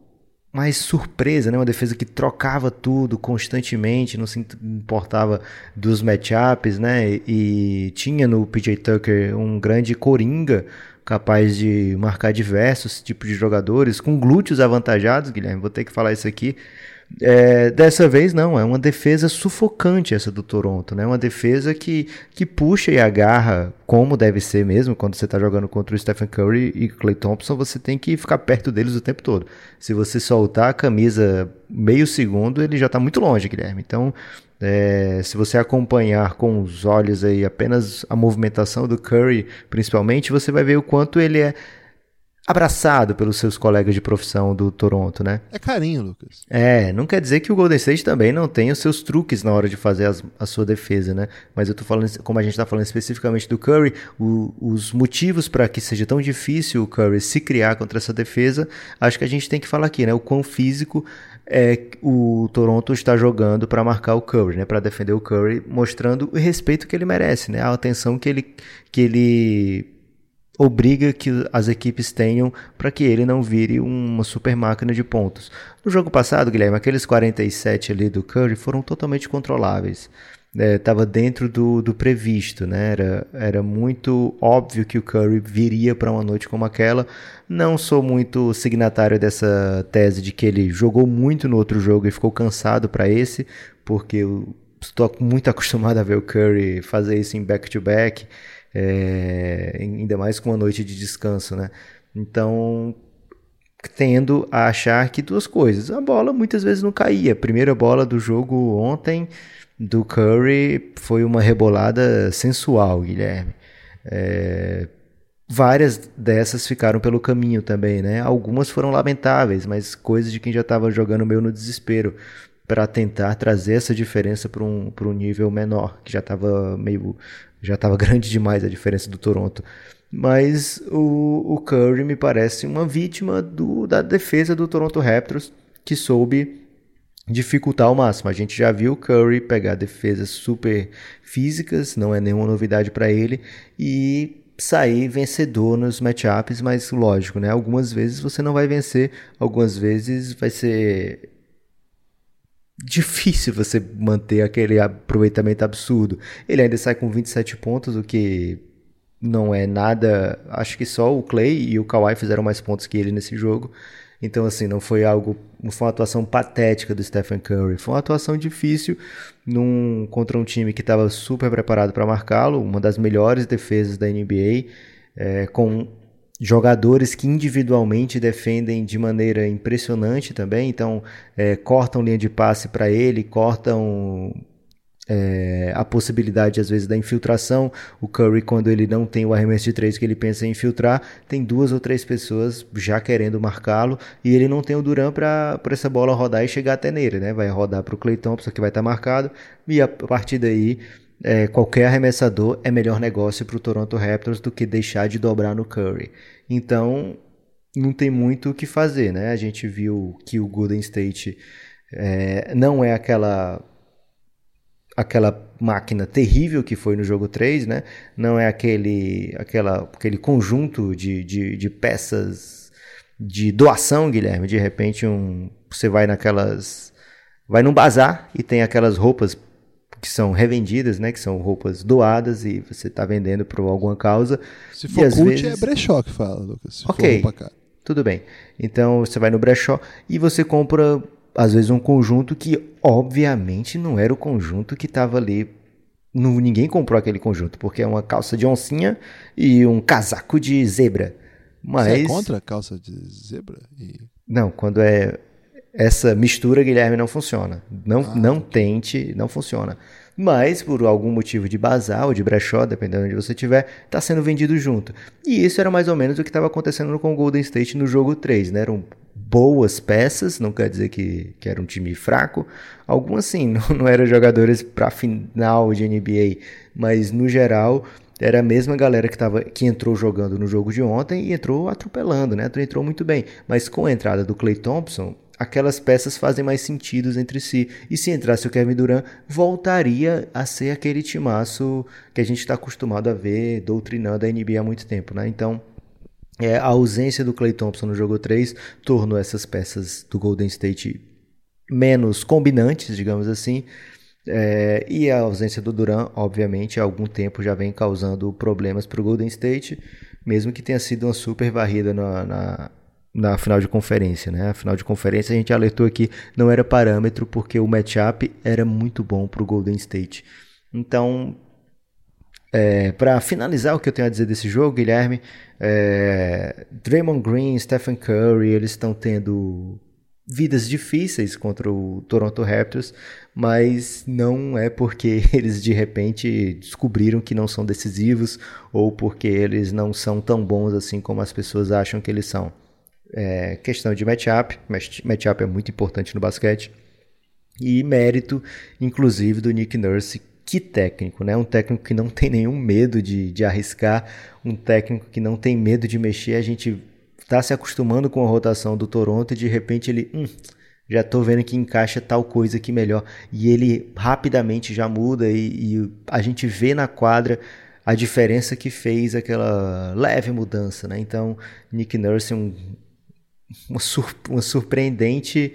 [SPEAKER 3] mais surpresa, né? uma defesa que trocava tudo constantemente, não se importava dos matchups, né? e tinha no PJ Tucker um grande coringa capaz de marcar diversos tipos de jogadores, com glúteos avantajados, Guilherme, vou ter que falar isso aqui, é, dessa vez não, é uma defesa sufocante essa do Toronto, né? Uma defesa que, que puxa e agarra como deve ser mesmo quando você está jogando contra o Stephen Curry e Clay Thompson, você tem que ficar perto deles o tempo todo. Se você soltar a camisa meio segundo, ele já está muito longe, Guilherme. Então, é, se você acompanhar com os olhos aí apenas a movimentação do Curry, principalmente, você vai ver o quanto ele é abraçado pelos seus colegas de profissão do Toronto, né?
[SPEAKER 2] É carinho, Lucas.
[SPEAKER 3] É, não quer dizer que o Golden State também não tenha os seus truques na hora de fazer as, a sua defesa, né? Mas eu tô falando, como a gente está falando especificamente do Curry, o, os motivos para que seja tão difícil o Curry se criar contra essa defesa, acho que a gente tem que falar aqui, né? O quão físico é, o Toronto está jogando para marcar o Curry, né? Para defender o Curry, mostrando o respeito que ele merece, né? A atenção que ele que ele obriga que as equipes tenham para que ele não vire uma super máquina de pontos. No jogo passado, Guilherme, aqueles 47 ali do Curry foram totalmente controláveis. Estava é, dentro do, do previsto, né? Era, era muito óbvio que o Curry viria para uma noite como aquela. Não sou muito signatário dessa tese de que ele jogou muito no outro jogo e ficou cansado para esse, porque eu estou muito acostumado a ver o Curry fazer isso em back-to-back. back to back é, ainda mais com uma noite de descanso, né? Então, tendo a achar que duas coisas. A bola muitas vezes não caía. A primeira bola do jogo ontem do Curry foi uma rebolada sensual, Guilherme. É, várias dessas ficaram pelo caminho também, né? Algumas foram lamentáveis, mas coisas de quem já estava jogando meio no desespero para tentar trazer essa diferença para um, um nível menor, que já estava meio já estava grande demais a diferença do Toronto. Mas o, o Curry me parece uma vítima do, da defesa do Toronto Raptors, que soube dificultar ao máximo. A gente já viu o Curry pegar defesas super físicas, não é nenhuma novidade para ele, e sair vencedor nos matchups, mas lógico, né? Algumas vezes você não vai vencer, algumas vezes vai ser difícil você manter aquele aproveitamento absurdo. Ele ainda sai com 27 pontos, o que não é nada. Acho que só o Clay e o Kawhi fizeram mais pontos que ele nesse jogo. Então, assim, não foi algo. Não foi uma atuação patética do Stephen Curry. Foi uma atuação difícil num, contra um time que estava super preparado para marcá-lo, uma das melhores defesas da NBA, é, com jogadores que individualmente defendem de maneira impressionante também, então é, cortam linha de passe para ele, cortam é, a possibilidade às vezes da infiltração. O Curry, quando ele não tem o arremesso de três que ele pensa em infiltrar, tem duas ou três pessoas já querendo marcá-lo e ele não tem o Duran para essa bola rodar e chegar até nele, né? Vai rodar para o Clay Thompson que vai estar tá marcado e a partir daí é, qualquer arremessador é melhor negócio para o Toronto Raptors do que deixar de dobrar no Curry. Então, não tem muito o que fazer, né? A gente viu que o Golden State é, não é aquela aquela máquina terrível que foi no jogo 3, né? Não é aquele, aquela, aquele conjunto de, de, de peças de doação, Guilherme. De repente, um, você vai naquelas. Vai num bazar e tem aquelas roupas que são revendidas, né? Que são roupas doadas e você está vendendo por alguma causa.
[SPEAKER 2] Se for e, cult, vezes... é brechó que fala, Lucas. Se
[SPEAKER 3] ok, tudo bem. Então você vai no brechó e você compra, às vezes, um conjunto que, obviamente, não era o conjunto que estava ali. Não, ninguém comprou aquele conjunto, porque é uma calça de oncinha e um casaco de zebra. Mas... Você
[SPEAKER 2] é contra a calça de zebra? E...
[SPEAKER 3] Não, quando é essa mistura, Guilherme, não funciona. Não, ah, não tente, não funciona. Mas, por algum motivo de bazar ou de brechó, dependendo de onde você estiver, está sendo vendido junto. E isso era mais ou menos o que estava acontecendo com o Golden State no jogo 3, né? Eram boas peças, não quer dizer que, que era um time fraco. Algumas sim, não, não eram jogadores para final de NBA, mas no geral era a mesma galera que, tava, que entrou jogando no jogo de ontem e entrou atropelando, né? Entrou muito bem. Mas com a entrada do Clay Thompson, aquelas peças fazem mais sentido entre si. E se entrasse o Kevin Durant, voltaria a ser aquele timaço que a gente está acostumado a ver doutrinando a NBA há muito tempo, né? Então, é, a ausência do Clay Thompson no jogo 3 tornou essas peças do Golden State menos combinantes, digamos assim. É, e a ausência do Duran, obviamente, há algum tempo já vem causando problemas para o Golden State, mesmo que tenha sido uma super varrida na, na, na final de conferência, né? A final de conferência a gente alertou aqui não era parâmetro porque o matchup era muito bom para o Golden State. Então, é, para finalizar o que eu tenho a dizer desse jogo, Guilherme, é, Draymond Green, Stephen Curry, eles estão tendo vidas difíceis contra o Toronto Raptors, mas não é porque eles de repente descobriram que não são decisivos ou porque eles não são tão bons assim como as pessoas acham que eles são. É, questão de matchup, matchup é muito importante no basquete. E mérito, inclusive, do Nick Nurse, que técnico, né? Um técnico que não tem nenhum medo de, de arriscar, um técnico que não tem medo de mexer. A gente está se acostumando com a rotação do Toronto e de repente ele. Hum, já estou vendo que encaixa tal coisa aqui melhor. E ele rapidamente já muda e, e a gente vê na quadra a diferença que fez aquela leve mudança, né? Então, Nick Nurse, um, uma, sur uma surpreendente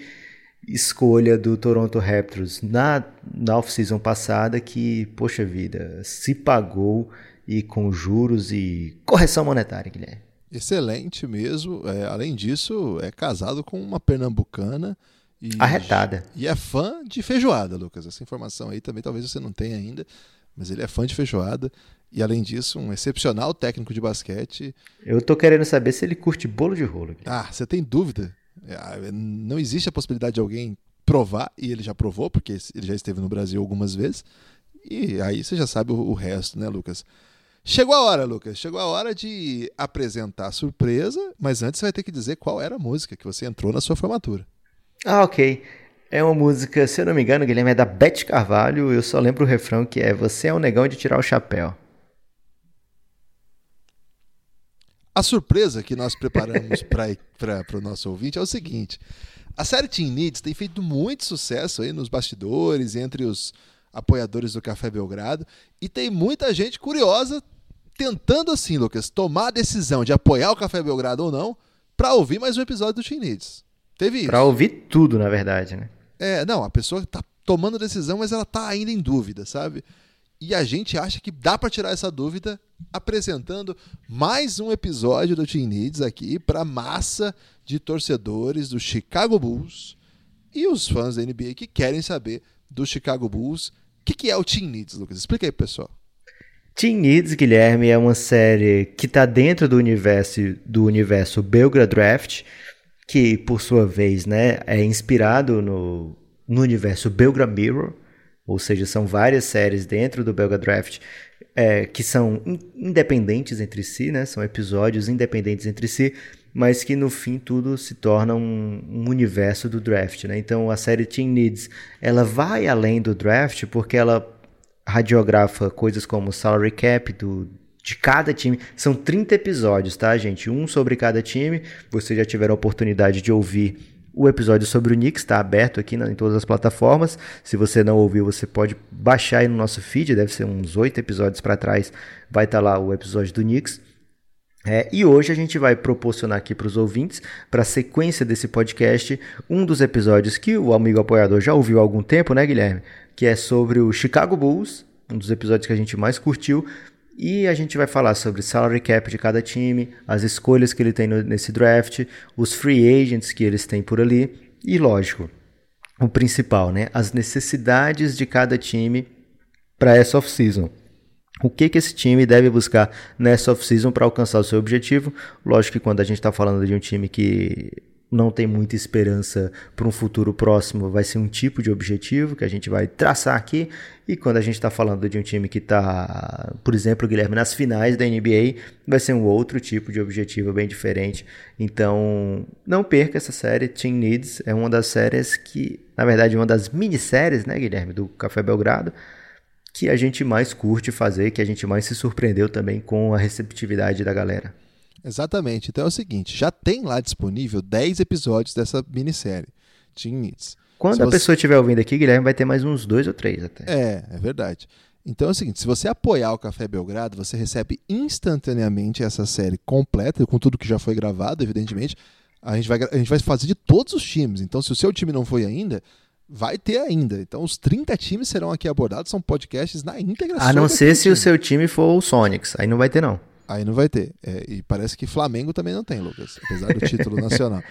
[SPEAKER 3] escolha do Toronto Raptors na, na off-season passada que, poxa vida, se pagou e com juros e correção monetária, Guilherme.
[SPEAKER 2] Excelente mesmo. É, além disso, é casado com uma pernambucana. E,
[SPEAKER 3] Arretada.
[SPEAKER 2] E é fã de feijoada, Lucas. Essa informação aí também talvez você não tenha ainda, mas ele é fã de feijoada. E além disso, um excepcional técnico de basquete.
[SPEAKER 3] Eu tô querendo saber se ele curte bolo de rolo. Guilherme.
[SPEAKER 2] Ah, você tem dúvida? É, não existe a possibilidade de alguém provar, e ele já provou, porque ele já esteve no Brasil algumas vezes. E aí você já sabe o resto, né, Lucas? Chegou a hora, Lucas. Chegou a hora de apresentar a surpresa, mas antes você vai ter que dizer qual era a música que você entrou na sua formatura.
[SPEAKER 3] Ah, ok. É uma música, se eu não me engano, Guilherme, é da Beth Carvalho. Eu só lembro o refrão que é Você é um negão de tirar o chapéu.
[SPEAKER 2] A surpresa que nós preparamos para o nosso ouvinte é o seguinte: a série Teen Needs tem feito muito sucesso aí nos bastidores, entre os apoiadores do Café Belgrado, e tem muita gente curiosa tentando assim, Lucas, tomar a decisão de apoiar o Café Belgrado ou não, para ouvir mais um episódio do Teen Needs. Teve isso.
[SPEAKER 3] Pra ouvir tudo, na verdade, né?
[SPEAKER 2] É, não, a pessoa tá tomando decisão, mas ela tá ainda em dúvida, sabe? E a gente acha que dá para tirar essa dúvida apresentando mais um episódio do Teen Needs aqui para massa de torcedores do Chicago Bulls e os fãs da NBA que querem saber do Chicago Bulls. O que, que é o Teen Needs, Lucas? Explica aí, pessoal.
[SPEAKER 3] Teen Needs, Guilherme, é uma série que está dentro do universo do universo Belgrade Draft, que por sua vez, né, é inspirado no, no universo Belgrade Mirror, ou seja, são várias séries dentro do Belga Draft é, que são in independentes entre si, né? São episódios independentes entre si, mas que no fim tudo se torna um, um universo do draft, né? Então a série Team Needs ela vai além do draft porque ela radiografa coisas como salary cap do de cada time. São 30 episódios, tá, gente? Um sobre cada time. Vocês já tiveram a oportunidade de ouvir o episódio sobre o Knicks, está aberto aqui em todas as plataformas. Se você não ouviu, você pode baixar aí no nosso feed, deve ser uns oito episódios para trás, vai estar tá lá o episódio do Knicks. É, e hoje a gente vai proporcionar aqui para os ouvintes, para a sequência desse podcast, um dos episódios que o amigo apoiador já ouviu há algum tempo, né, Guilherme? Que é sobre o Chicago Bulls, um dos episódios que a gente mais curtiu, e a gente vai falar sobre salary cap de cada time, as escolhas que ele tem no, nesse draft, os free agents que eles têm por ali e, lógico, o principal, né? As necessidades de cada time para essa off-season. O que, que esse time deve buscar nessa off-season para alcançar o seu objetivo? Lógico que quando a gente está falando de um time que não tem muita esperança para um futuro próximo, vai ser um tipo de objetivo que a gente vai traçar aqui. E quando a gente está falando de um time que está, por exemplo, Guilherme, nas finais da NBA, vai ser um outro tipo de objetivo bem diferente. Então, não perca essa série. Team Needs é uma das séries que, na verdade, uma das minisséries, né, Guilherme, do Café Belgrado, que a gente mais curte fazer, que a gente mais se surpreendeu também com a receptividade da galera.
[SPEAKER 2] Exatamente. Então é o seguinte, já tem lá disponível 10 episódios dessa minissérie, Teen Needs.
[SPEAKER 3] Quando se a você... pessoa estiver ouvindo aqui, Guilherme, vai ter mais uns dois ou três até.
[SPEAKER 2] É, é verdade. Então é o seguinte, se você apoiar o Café Belgrado, você recebe instantaneamente essa série completa, com tudo que já foi gravado, evidentemente. A gente vai, a gente vai fazer de todos os times. Então, se o seu time não foi ainda, vai ter ainda. Então, os 30 times serão aqui abordados, são podcasts na íntegra.
[SPEAKER 3] A não ser se time. o seu time for o Sonics, aí não vai ter não.
[SPEAKER 2] Aí não vai ter. É, e parece que Flamengo também não tem, Lucas, apesar do título nacional.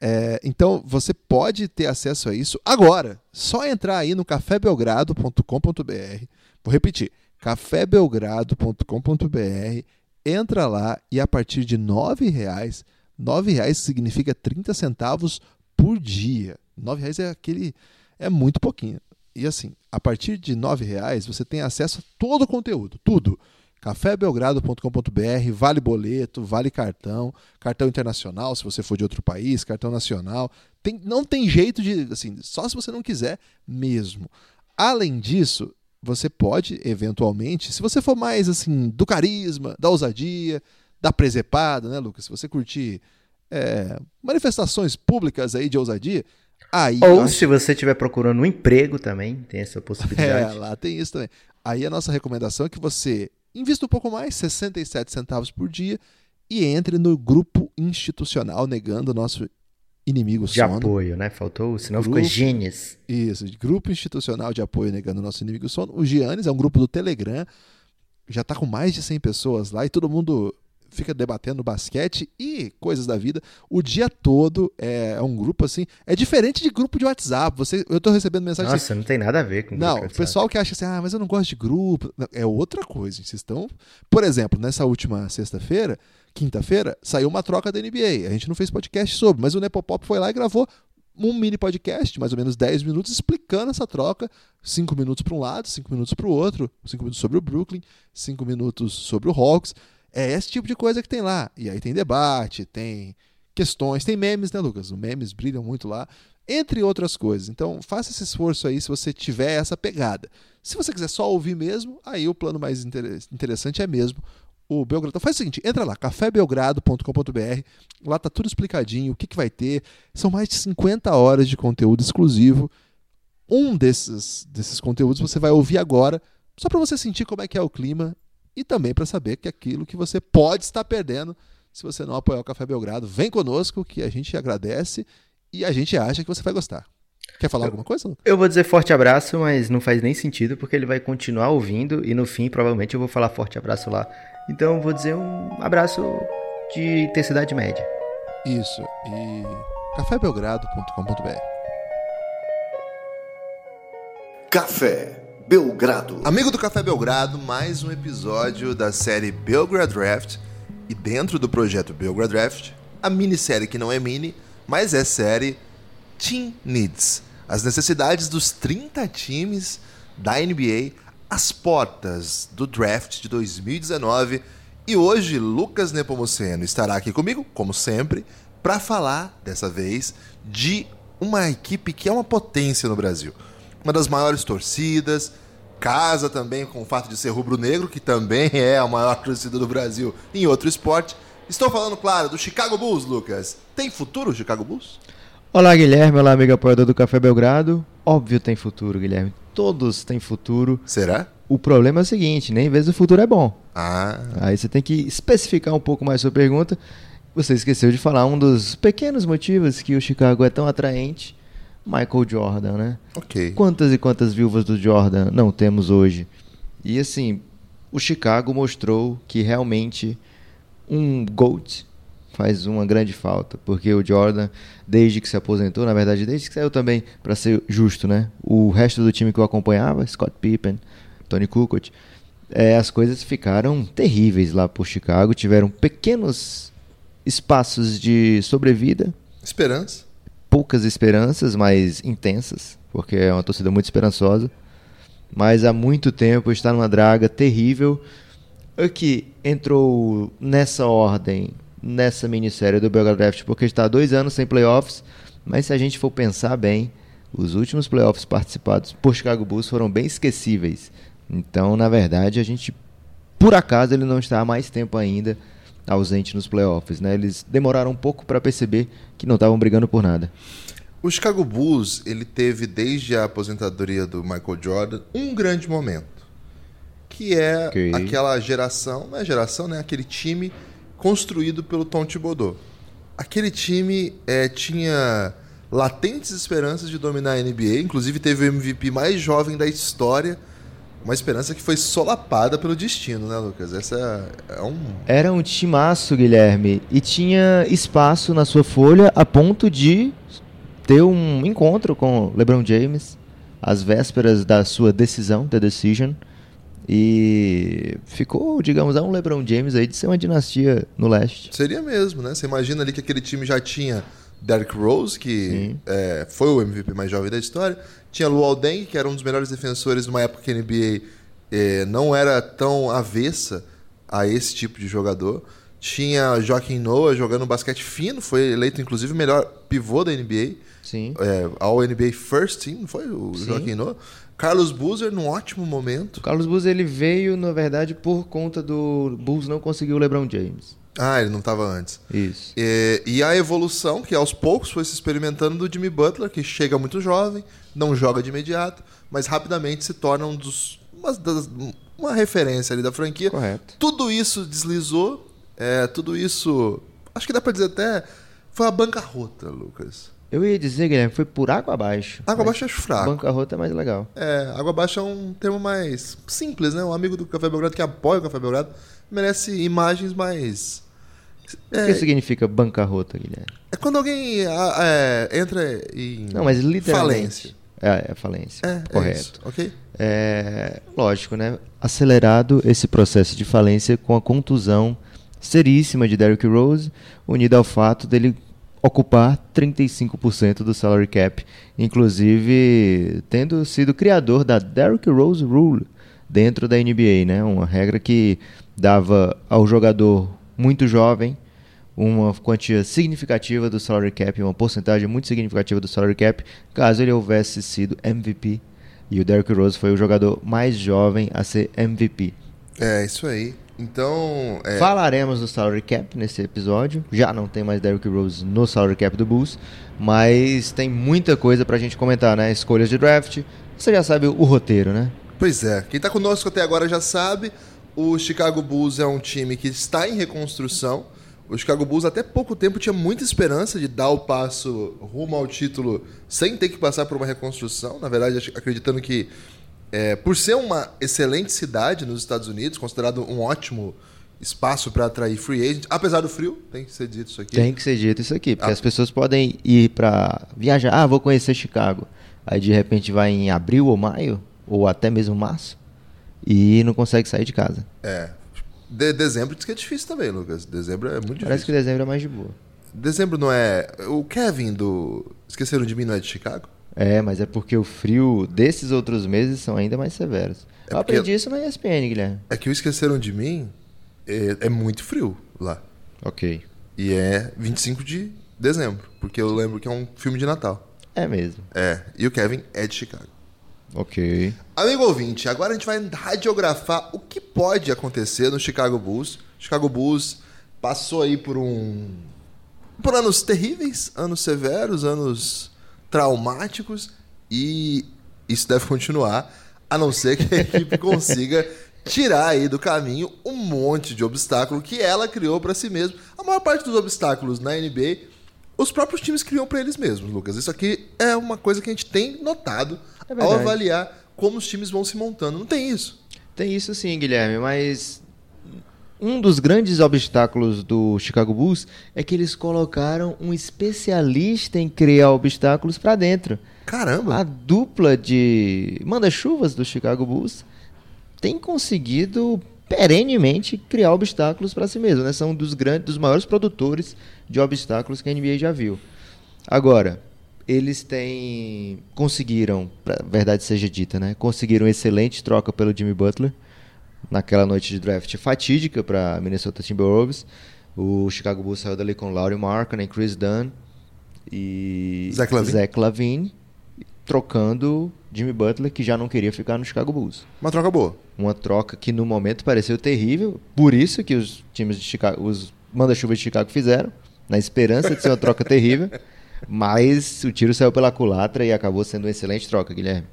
[SPEAKER 2] É, então você pode ter acesso a isso agora. Só entrar aí no cafébelgrado.com.br. Vou repetir: cafébelgrado.com.br. Entra lá e a partir de R$ reais, R$ reais significa 30 centavos por dia. R$ reais é aquele é muito pouquinho. E assim, a partir de R$ reais você tem acesso a todo o conteúdo, tudo cafébelgrado.com.br, vale boleto, vale cartão, cartão internacional se você for de outro país, cartão nacional. Tem, não tem jeito de, assim, só se você não quiser mesmo. Além disso, você pode eventualmente, se você for mais assim do carisma, da ousadia, da presepada, né, Lucas? Se você curtir é, manifestações públicas aí de ousadia, Aí,
[SPEAKER 3] Ou se você estiver procurando um emprego também, tem essa possibilidade.
[SPEAKER 2] É, lá tem isso também. Aí a nossa recomendação é que você invista um pouco mais, 67 centavos por dia, e entre no grupo institucional negando o nosso inimigo
[SPEAKER 3] De
[SPEAKER 2] sono.
[SPEAKER 3] apoio, né? Faltou, senão
[SPEAKER 2] Grupo.
[SPEAKER 3] ficou gênios.
[SPEAKER 2] Isso, de grupo institucional de apoio negando o nosso inimigo sono. O Giannis é um grupo do Telegram, já tá com mais de 100 pessoas lá e todo mundo fica debatendo basquete e coisas da vida o dia todo. É, é um grupo assim, é diferente de grupo de WhatsApp. Você, eu tô recebendo mensagem assim,
[SPEAKER 3] Nossa, não tem nada a ver com
[SPEAKER 2] não, o pessoal que acha assim, ah, mas eu não gosto de grupo. É outra coisa. Vocês estão. Por exemplo, nessa última sexta-feira, quinta-feira, saiu uma troca da NBA. A gente não fez podcast sobre, mas o Nepopop foi lá e gravou um mini podcast, mais ou menos 10 minutos, explicando essa troca. 5 minutos para um lado, 5 minutos para o outro, 5 minutos sobre o Brooklyn, 5 minutos sobre o Hawks. É esse tipo de coisa que tem lá. E aí tem debate, tem questões, tem memes, né, Lucas? Os memes brilham muito lá, entre outras coisas. Então, faça esse esforço aí se você tiver essa pegada. Se você quiser só ouvir mesmo, aí o plano mais inter- interessante é mesmo o Belgrado. Então faz o seguinte, entra lá, cafébelgrado.com.br, lá tá tudo explicadinho, o que, que vai ter. São mais de 50 horas de conteúdo exclusivo. Um desses, desses conteúdos você vai ouvir agora, só para você sentir como é que é o clima e também para saber que aquilo que você pode estar perdendo se você não apoiar o Café Belgrado. Vem conosco que a gente agradece e a gente acha que você vai gostar. Quer falar alguma coisa? Lucas?
[SPEAKER 3] Eu vou dizer forte abraço, mas não faz nem sentido, porque ele vai continuar ouvindo e no fim, provavelmente, eu vou falar forte abraço lá. Então eu vou dizer um abraço de intensidade média.
[SPEAKER 2] Isso. E cafébelgrado.com.br.
[SPEAKER 1] Café Belgrado.
[SPEAKER 2] Amigo do Café Belgrado, mais um episódio da série Belgrade Draft. E dentro do projeto Belgrade Draft, a minissérie que não é mini, mas é série Team Needs. As necessidades dos 30 times da NBA às portas do draft de 2019. E hoje, Lucas Nepomuceno estará aqui comigo, como sempre, para falar, dessa vez, de uma equipe que é uma potência no Brasil. Uma das maiores torcidas, casa também com o fato de ser rubro-negro, que também é a maior torcida do Brasil em outro esporte. Estou falando, claro, do Chicago Bulls, Lucas. Tem futuro o Chicago Bulls?
[SPEAKER 3] Olá, Guilherme. Olá, amigo apoiador do Café Belgrado. Óbvio tem futuro, Guilherme. Todos têm futuro.
[SPEAKER 2] Será?
[SPEAKER 3] O problema é o seguinte, nem vezes o futuro é bom.
[SPEAKER 2] Ah,
[SPEAKER 3] Aí você tem que especificar um pouco mais sua pergunta. Você esqueceu de falar um dos pequenos motivos que o Chicago é tão atraente. Michael Jordan, né?
[SPEAKER 2] ok.
[SPEAKER 3] Quantas e quantas viúvas do Jordan não temos hoje? E assim, o Chicago mostrou que realmente um GOAT faz uma grande falta, porque o Jordan, desde que se aposentou, na verdade, desde que saiu também, para ser justo, né? O resto do time que o acompanhava, Scott Pippen, Tony Kukoc, é, as coisas ficaram terríveis lá por Chicago, tiveram pequenos espaços de sobrevida,
[SPEAKER 2] Esperança.
[SPEAKER 3] Poucas esperanças, mas intensas, porque é uma torcida muito esperançosa. Mas há muito tempo está numa draga terrível. Aqui entrou nessa ordem, nessa minissérie do Belgrade Draft, porque está há dois anos sem playoffs. Mas se a gente for pensar bem, os últimos playoffs participados por Chicago Bulls foram bem esquecíveis. Então, na verdade, a gente, por acaso, ele não está há mais tempo ainda ausente nos playoffs, né? Eles demoraram um pouco para perceber que não estavam brigando por nada.
[SPEAKER 2] O Chicago Bulls, ele teve desde a aposentadoria do Michael Jordan um grande momento, que é
[SPEAKER 3] Ok.
[SPEAKER 2] aquela geração, não é geração, né? Aquele time construído pelo Tom Thibodeau. Aquele time eh, tinha latentes esperanças de dominar a NBA, inclusive teve o MVP mais jovem da história, uma esperança que foi solapada pelo destino, né, Lucas? Essa é um
[SPEAKER 3] Era um timaço, Guilherme, e tinha espaço na sua folha a ponto de ter um encontro com LeBron James às vésperas da sua decisão, The Decision, e ficou, digamos, a um LeBron James aí de ser uma dinastia no leste.
[SPEAKER 2] Seria mesmo, né? Você imagina ali que aquele time já tinha Derrick Rose, que é, foi o MVP mais jovem da história. Tinha Luol Deng, que era um dos melhores defensores numa época que a NBA é, não era tão avessa a esse tipo de jogador. Tinha Joaquim Noah jogando basquete fino, foi eleito inclusive o melhor pivô da NBA,
[SPEAKER 3] Sim.
[SPEAKER 2] é, ao NBA First Team, não foi o
[SPEAKER 3] Sim.
[SPEAKER 2] Joaquim Noah? Carlos Boozer num ótimo momento.
[SPEAKER 3] O Carlos Bulls ele veio, na verdade, por conta do Bulls não conseguir o LeBron James.
[SPEAKER 2] Ah, ele não estava antes.
[SPEAKER 3] Isso.
[SPEAKER 2] É, e a evolução, que aos poucos foi se experimentando do Jimmy Butler, que chega muito jovem, não joga de imediato, mas rapidamente se torna um dos, uma, das, uma referência ali da franquia.
[SPEAKER 3] Correto.
[SPEAKER 2] Tudo isso deslizou, é, tudo isso, acho que dá pra dizer até, foi a bancarrota, Lucas.
[SPEAKER 3] Eu ia dizer, Guilherme, foi por água abaixo.
[SPEAKER 2] Água abaixo acho fraco.
[SPEAKER 3] Bancarrota é mais legal.
[SPEAKER 2] É, água abaixo é um termo mais simples, né? Um amigo do Café Belgrado que apoia o Café Belgrado merece imagens mais...
[SPEAKER 3] O que significa bancarrota, Guilherme?
[SPEAKER 2] É quando alguém é, entra em
[SPEAKER 3] Não, mas literalmente.
[SPEAKER 2] falência.
[SPEAKER 3] É, é falência.
[SPEAKER 2] É, é
[SPEAKER 3] Correto.
[SPEAKER 2] isso, ok?
[SPEAKER 3] É, lógico, né? Acelerado esse processo de falência com a contusão seríssima de Derrick Rose, unida ao fato dele ocupar 35% do salary cap, inclusive tendo sido criador da Derrick Rose Rule dentro da NBA, né? Uma regra que dava ao jogador muito jovem uma quantia significativa do salary cap, uma porcentagem muito significativa do salary cap, caso ele houvesse sido MVP. E o Derrick Rose foi o jogador mais jovem a ser MVP.
[SPEAKER 2] É, isso aí. Então, é,
[SPEAKER 3] Falaremos do salary cap nesse episódio. Já não tem mais Derrick Rose no salary cap do Bulls, mas tem muita coisa pra gente comentar, né? Escolhas de draft. Você já sabe o roteiro, né?
[SPEAKER 2] Pois é, quem tá conosco até agora já sabe, o Chicago Bulls é um time que está em reconstrução. O Chicago Bulls até pouco tempo tinha muita esperança de dar o passo rumo ao título sem ter que passar por uma reconstrução. Na verdade, acreditando que, é, por ser uma excelente cidade nos Estados Unidos, considerado um ótimo espaço para atrair free agent, apesar do frio, tem que ser dito isso aqui.
[SPEAKER 3] Tem que ser dito isso aqui, porque
[SPEAKER 2] Ah.
[SPEAKER 3] as pessoas podem ir pra viajar. Ah, vou conhecer Chicago. Aí de repente vai em abril ou maio, ou até mesmo março, e não consegue sair de casa.
[SPEAKER 2] É. De- dezembro diz que é difícil também, Lucas. Dezembro é muito
[SPEAKER 3] Parece que
[SPEAKER 2] difícil.
[SPEAKER 3] dezembro é mais de boa.
[SPEAKER 2] Dezembro não é. O Kevin do. Esqueceram de mim, não é de Chicago?
[SPEAKER 3] É, mas é porque o frio desses outros meses são ainda mais severos.
[SPEAKER 2] É
[SPEAKER 3] Eu aprendi isso na ESPN, Guilherme.
[SPEAKER 2] É que o Esqueceram de mim é, é muito frio lá.
[SPEAKER 3] Ok.
[SPEAKER 2] E é 25 de dezembro. Porque eu lembro que é um filme de Natal.
[SPEAKER 3] É mesmo.
[SPEAKER 2] É. E o Kevin é de Chicago.
[SPEAKER 3] Ok.
[SPEAKER 2] Amigo ouvinte, agora a gente vai radiografar o que pode acontecer no Chicago Bulls. Chicago Bulls passou aí por um. por anos terríveis, anos severos, anos traumáticos e isso deve continuar, a não ser que a equipe consiga tirar aí do caminho um monte de obstáculo que ela criou para si mesma. A maior parte dos obstáculos na NBA os próprios times criam para eles mesmos, Lucas. Isso aqui é uma coisa que a gente tem notado
[SPEAKER 3] É
[SPEAKER 2] ao avaliar como os times vão se montando. Não tem isso.
[SPEAKER 3] Tem isso sim, Guilherme, mas um dos grandes obstáculos do Chicago Bulls é que eles colocaram um especialista em criar obstáculos pra dentro.
[SPEAKER 2] Caramba.
[SPEAKER 3] A dupla de manda-chuvas do Chicago Bulls tem conseguido perenemente criar obstáculos para si mesmo, né? São dos grandes, dos maiores produtores de obstáculos que a NBA já viu. Agora, eles têm conseguiram, pra verdade seja dita, né? Conseguiram excelente troca pelo Jimmy Butler naquela noite de draft fatídica para Minnesota Timberwolves. O Chicago Bulls saiu dali com Laurie Markkinen, Chris Dunn e
[SPEAKER 2] Zach LaVine.
[SPEAKER 3] Zach Lavine, trocando Jimmy Butler, que já não queria ficar no Chicago Bulls.
[SPEAKER 2] Uma troca boa.
[SPEAKER 3] Uma troca que no momento pareceu terrível, por isso que os times de Chicago, os manda-chuvas de Chicago fizeram, na esperança de ser uma troca terrível, mas o tiro saiu pela culatra e acabou sendo uma excelente troca, Guilherme.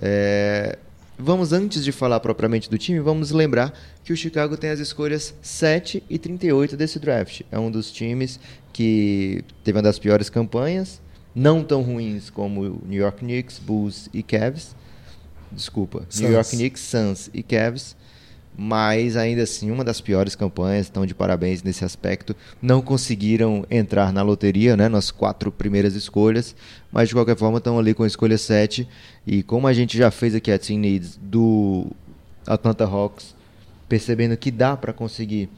[SPEAKER 3] É, Vamos, antes de falar propriamente do time, vamos lembrar que o Chicago tem as escolhas 7 e 38 desse draft. É um dos times que teve uma das piores campanhas, não tão ruins como o New York Knicks, Bulls e Cavs. Desculpa,
[SPEAKER 2] Suns.
[SPEAKER 3] New York Knicks, Suns e Cavs. Mas ainda assim, uma das piores campanhas, estão de parabéns nesse aspecto. Não conseguiram entrar na loteria, né, nas quatro primeiras escolhas, mas de qualquer forma estão ali com a escolha 7. E como a gente já fez aqui a Team Needs do Atlanta Hawks, percebendo que dá para conseguir,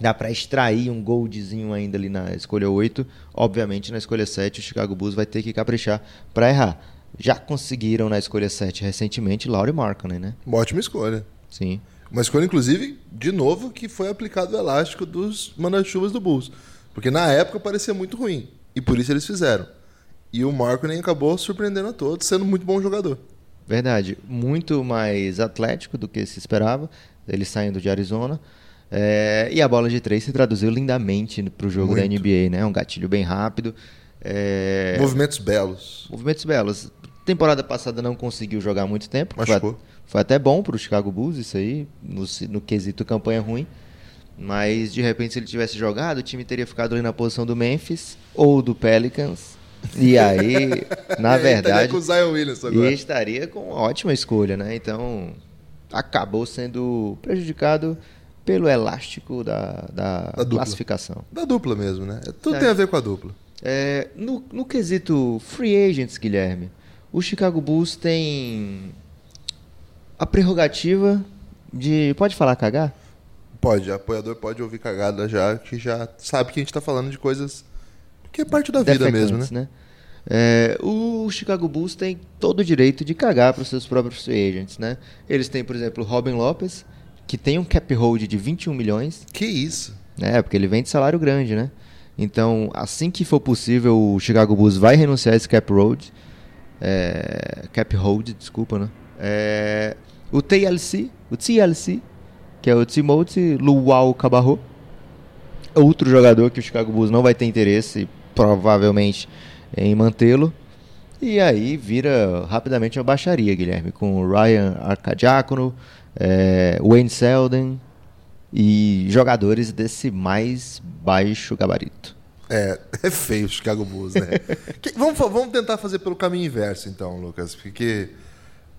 [SPEAKER 3] dá para extrair um goldzinho ainda ali na escolha 8, obviamente na escolha 7 o Chicago Bulls vai ter que caprichar para errar. Já conseguiram na escolha 7 recentemente Laurie Markkinen, né?
[SPEAKER 2] Uma ótima escolha.
[SPEAKER 3] Sim.
[SPEAKER 2] Uma escolha, inclusive, de novo, que foi aplicado o elástico dos manda-chuvas do Bulls. Porque na época parecia muito ruim. E por isso eles fizeram. E o Markkinen acabou surpreendendo a todos, sendo muito bom jogador.
[SPEAKER 3] Verdade, muito mais atlético do que se esperava, ele saindo de Arizona. É, e a bola de três se traduziu lindamente para o jogo da
[SPEAKER 2] Muito.
[SPEAKER 3] NBA, né? Um gatilho bem rápido. É,
[SPEAKER 2] Movimentos belos.
[SPEAKER 3] movimentos belos. Temporada passada não conseguiu jogar muito tempo.
[SPEAKER 2] Machucou.
[SPEAKER 3] Foi até bom pro Chicago Bulls isso aí, no, no quesito campanha ruim. Mas de repente, se ele tivesse jogado, o time teria ficado ali na posição do Memphis ou do Pelicans. E aí, na verdade,
[SPEAKER 2] com o Zion Williams agora.
[SPEAKER 3] e estaria com uma ótima escolha, né? Então, acabou sendo prejudicado pelo elástico da, da,
[SPEAKER 2] Da
[SPEAKER 3] classificação.
[SPEAKER 2] Da dupla mesmo, né? Tudo
[SPEAKER 3] É.
[SPEAKER 2] tem a ver com a dupla.
[SPEAKER 3] É, no, no quesito free agents, Guilherme, o Chicago Bulls tem a prerrogativa de. Pode falar cagar?
[SPEAKER 2] Pode, apoiador pode ouvir cagada já, que já sabe que a gente tá falando de coisas que é parte da vida mesmo, né?
[SPEAKER 3] né? É, o Chicago Bulls tem todo o direito de cagar para os seus próprios free agents, né? Eles têm, por exemplo, o Robin Lopes, que tem um cap hold de 21 milhões,
[SPEAKER 2] Que isso?
[SPEAKER 3] né? Porque ele vem de salário grande, né? Então, assim que for possível, o Chicago Bulls vai renunciar a esse cap hold, é, cap hold, desculpa, né? É, o TLC, o TLC, que é o Timothy Luau Cabarro, outro jogador que o Chicago Bulls não vai ter interesse, provavelmente, em mantê-lo. E aí vira rapidamente uma baixaria, Guilherme, com o Ryan Arcadiacono, é, Wayne Selden e jogadores desse mais baixo gabarito.
[SPEAKER 2] É, é feio o Chicago Bulls, né? Que- vamos, vamos tentar fazer pelo caminho inverso, então, Lucas. Porque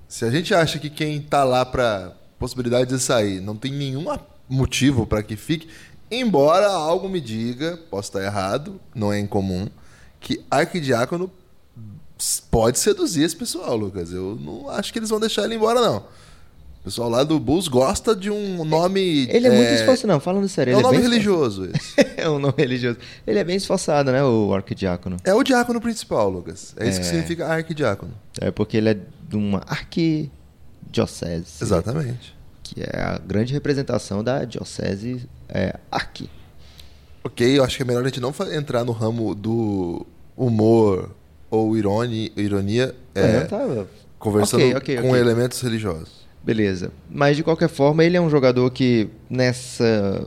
[SPEAKER 2] se a gente acha que quem tá lá pra possibilidade de sair não tem nenhum motivo para que fique, embora algo me diga, posso estar errado, não é incomum, que Arquidiácono pode seduzir esse pessoal, Lucas. Eu não acho que eles vão deixar ele embora, não. O pessoal lá do Bulls gosta de um nome.
[SPEAKER 3] Ele é, muito esforçado, não, falando sério.
[SPEAKER 2] É um nome
[SPEAKER 3] bem
[SPEAKER 2] religioso
[SPEAKER 3] é um nome religioso. Ele é bem esforçado, né, o arquidiácono.
[SPEAKER 2] É o diácono principal, Lucas. É isso que
[SPEAKER 3] É.
[SPEAKER 2] significa arquidiácono.
[SPEAKER 3] É porque ele é de uma arquidiocese.
[SPEAKER 2] Exatamente.
[SPEAKER 3] Que é a grande representação da diocese é, arqui.
[SPEAKER 2] Ok, eu acho que é melhor a gente não entrar no ramo do humor ou ironi, ironia é,
[SPEAKER 3] eu tava...
[SPEAKER 2] conversando
[SPEAKER 3] Ok, ok,
[SPEAKER 2] com
[SPEAKER 3] ok.
[SPEAKER 2] elementos religiosos.
[SPEAKER 3] Beleza. Mas de qualquer forma, ele é um jogador que nessa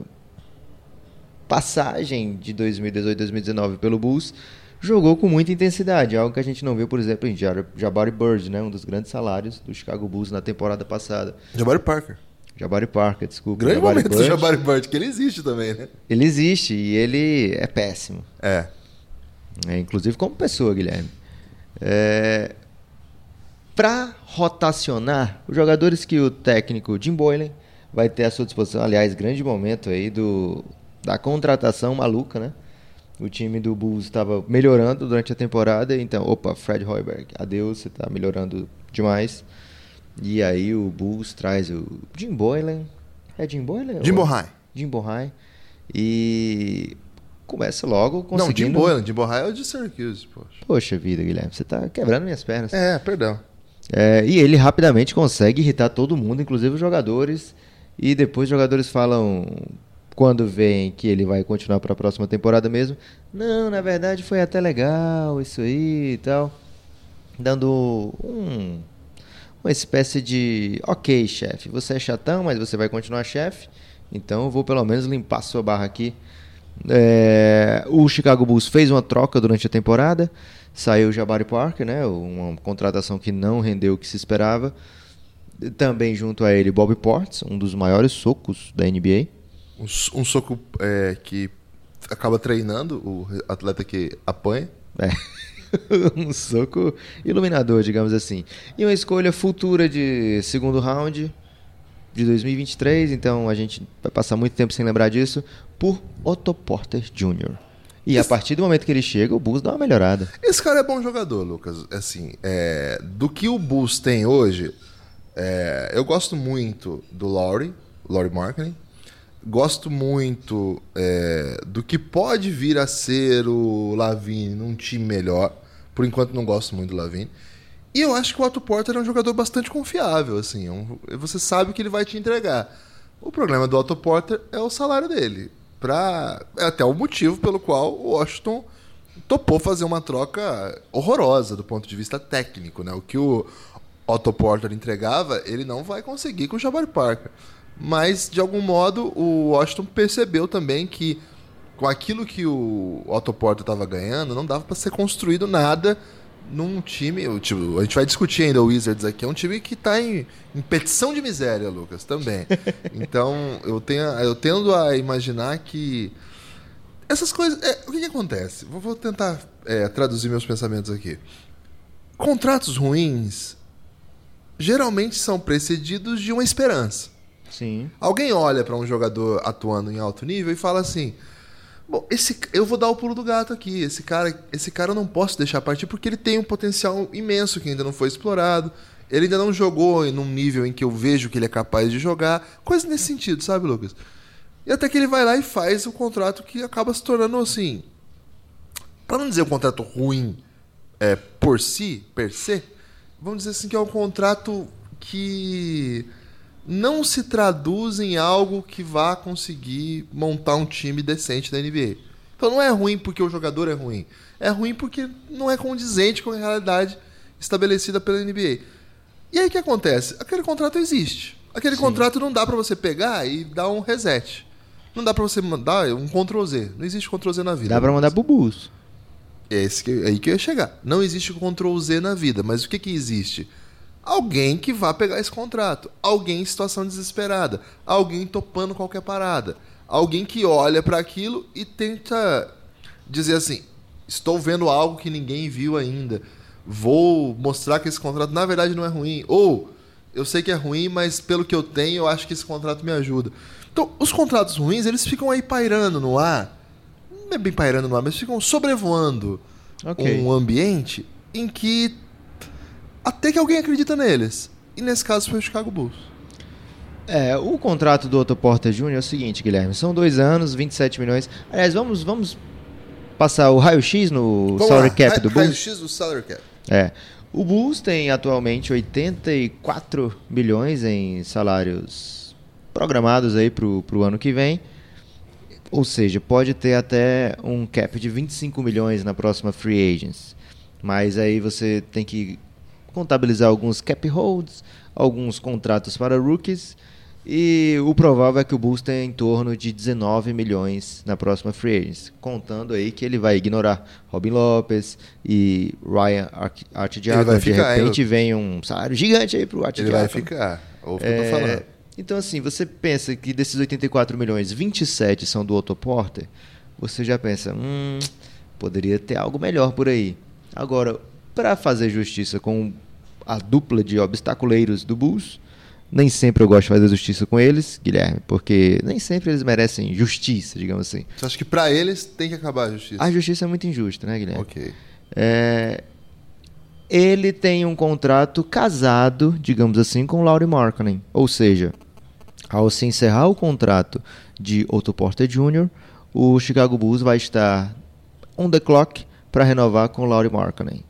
[SPEAKER 3] passagem de 2018 2019 pelo Bulls jogou com muita intensidade, algo que a gente não viu, por exemplo, em Jabari Bird, né, um dos grandes salários do Chicago Bulls na temporada passada.
[SPEAKER 2] Jabari Parker.
[SPEAKER 3] Jabari Parker, desculpa.
[SPEAKER 2] Grande
[SPEAKER 3] Jabari
[SPEAKER 2] momento do. Jabari Bird, que ele existe também, né?
[SPEAKER 3] Ele existe e ele é péssimo.
[SPEAKER 2] É.
[SPEAKER 3] É, inclusive como pessoa, Guilherme. É, para rotacionar os jogadores que o técnico Jim Boylan vai ter à sua disposição, aliás, grande momento aí do da contratação maluca, né? O time do Bulls estava melhorando durante a temporada, então, opa, Fred Hoiberg, adeus, você está melhorando demais. E aí o Bulls traz o Jim Boylan, é Jim Boylan?
[SPEAKER 2] Jim Bohai.
[SPEAKER 3] Jim Bohai e começa logo
[SPEAKER 2] Não,
[SPEAKER 3] conseguindo...
[SPEAKER 2] Jim Boylan. Jim Bohai é o de Syracuse, poxa.
[SPEAKER 3] Poxa vida, Guilherme, você tá quebrando minhas pernas.
[SPEAKER 2] É, perdão.
[SPEAKER 3] É, e ele rapidamente consegue irritar todo mundo, inclusive os jogadores. E depois os jogadores falam, quando veem que ele vai continuar para a próxima temporada mesmo, não, na verdade foi até legal isso aí e tal. Dando um, uma espécie de, ok, chefe, você é chatão, mas você vai continuar chefe, então eu vou pelo menos limpar sua barra aqui. É, o Chicago Bulls fez uma troca durante a temporada. Saiu o Jabari Parker, né? Uma contratação que não rendeu o que se esperava. Também junto a ele Bob Portes, um dos maiores socos da NBA.
[SPEAKER 2] Um, um soco é, que acaba treinando o atleta que apanha.
[SPEAKER 3] É. um soco iluminador, digamos assim. E uma escolha futura de segundo round de 2023, então a gente vai passar muito tempo sem lembrar disso, por Otto Porter Jr. E a partir do momento que ele chega, o Bulls dá uma melhorada.
[SPEAKER 2] Esse cara é bom jogador, Lucas. Assim, é, do que o Bulls tem hoje, é, eu gosto muito do Laurie, Laurie Marketing. Gosto muito é, do que pode vir a ser o Lavine num time melhor. Por enquanto não gosto muito do Lavine. E eu acho que o Otto Porter é um jogador bastante confiável, assim. é um- você sabe que ele vai te entregar. O problema do Otto Porter é o salário dele. Pra, é até o motivo pelo qual o Washington topou fazer uma troca horrorosa do ponto de vista técnico, né? O que o Otto Porter entregava, ele não vai conseguir com o Jabari Parker. Mas, de algum modo, o Washington percebeu também que com aquilo que o Otto Porter estava ganhando, não dava para ser construído nada num time. Tipo, a gente vai discutir ainda o Wizards aqui. É um time que está em, em petição de miséria, Lucas, também. então, eu, tenho, eu tendo a imaginar que. Essas coisas. É, o que, que acontece? Vou, vou tentar é, traduzir meus pensamentos aqui. Contratos ruins geralmente são precedidos de uma esperança.
[SPEAKER 3] Sim.
[SPEAKER 2] Alguém olha para um jogador atuando em alto nível e fala assim: Bom, esse, eu vou dar o pulo do gato aqui. Esse cara, esse cara eu não posso deixar partir porque ele tem um potencial imenso que ainda não foi explorado. Ele ainda não jogou em um nível em que eu vejo que ele é capaz de jogar. Coisa nesse sentido, sabe, Lucas? E até que ele vai lá e faz o contrato que acaba se tornando assim. Para não dizer um contrato ruim é, por si, per se, vamos dizer assim que é um contrato que não se traduz em algo que vá conseguir montar um time decente da NBA. Então não é ruim porque o jogador é ruim. É ruim porque não é condizente com a realidade estabelecida pela NBA. E aí o que acontece? Aquele contrato existe. Aquele Sim. contrato não dá para você pegar e dar um reset. Não dá para você mandar um Ctrl Z. Não existe Ctrl Z na vida.
[SPEAKER 3] Dá para mandar bubus.
[SPEAKER 2] É esse que, é aí que eu ia chegar. Não existe Ctrl Z na vida, mas o que, que existe? Alguém que vá pegar esse contrato. Alguém em situação desesperada. Alguém topando qualquer parada. Alguém que olha para aquilo e tenta dizer assim: estou vendo algo que ninguém viu ainda. Vou mostrar que esse contrato na verdade não é ruim. Ou eu sei que é ruim, mas pelo que eu tenho, eu acho que esse contrato me ajuda. Então, os contratos ruins, eles ficam aí pairando no ar. Não é bem pairando no ar, mas ficam sobrevoando okay. um ambiente em que até que alguém acredita neles. E nesse caso foi o Chicago Bulls.
[SPEAKER 3] É, o contrato do Otto Porter Jr. é o seguinte, Guilherme. São dois anos, 27 milhões. Aliás, vamos, vamos passar o raio-x no vamos salary lá. cap do Bulls?
[SPEAKER 2] Raio-x do salary cap.
[SPEAKER 3] É. O Bulls tem atualmente 84 milhões em salários programados aí pro, pro ano que vem. Ou seja, pode ter até um cap de 25 milhões na próxima free agents. Mas aí você tem que contabilizar alguns cap holds, alguns contratos para rookies e o provável é que o Bulls tenha em torno de 19 milhões na próxima free agents, contando aí que ele vai ignorar Robin Lopes e Ryan Artidiago, de repente vem um salário gigante aí pro Artidiago.
[SPEAKER 2] Ele vai ficar, ou que é... eu tô falando.
[SPEAKER 3] Então assim, você pensa que desses 84 milhões, 27 são do Otto Porter, você já pensa, hum, poderia ter algo melhor por aí. Agora, para fazer justiça com a dupla de obstaculeiros do Bulls. Nem sempre eu gosto de fazer justiça com eles, Guilherme, porque nem sempre eles merecem justiça, digamos assim.
[SPEAKER 2] Você acha que para eles tem que acabar a justiça?
[SPEAKER 3] A justiça é muito injusta, né, Guilherme?
[SPEAKER 2] Ok.
[SPEAKER 3] É... Ele tem um contrato casado, digamos assim, com o Laurie Markkinen. Ou seja, ao se encerrar o contrato de Otto Porter Jr., o Chicago Bulls vai estar on the clock para renovar com o Laurie Markkinen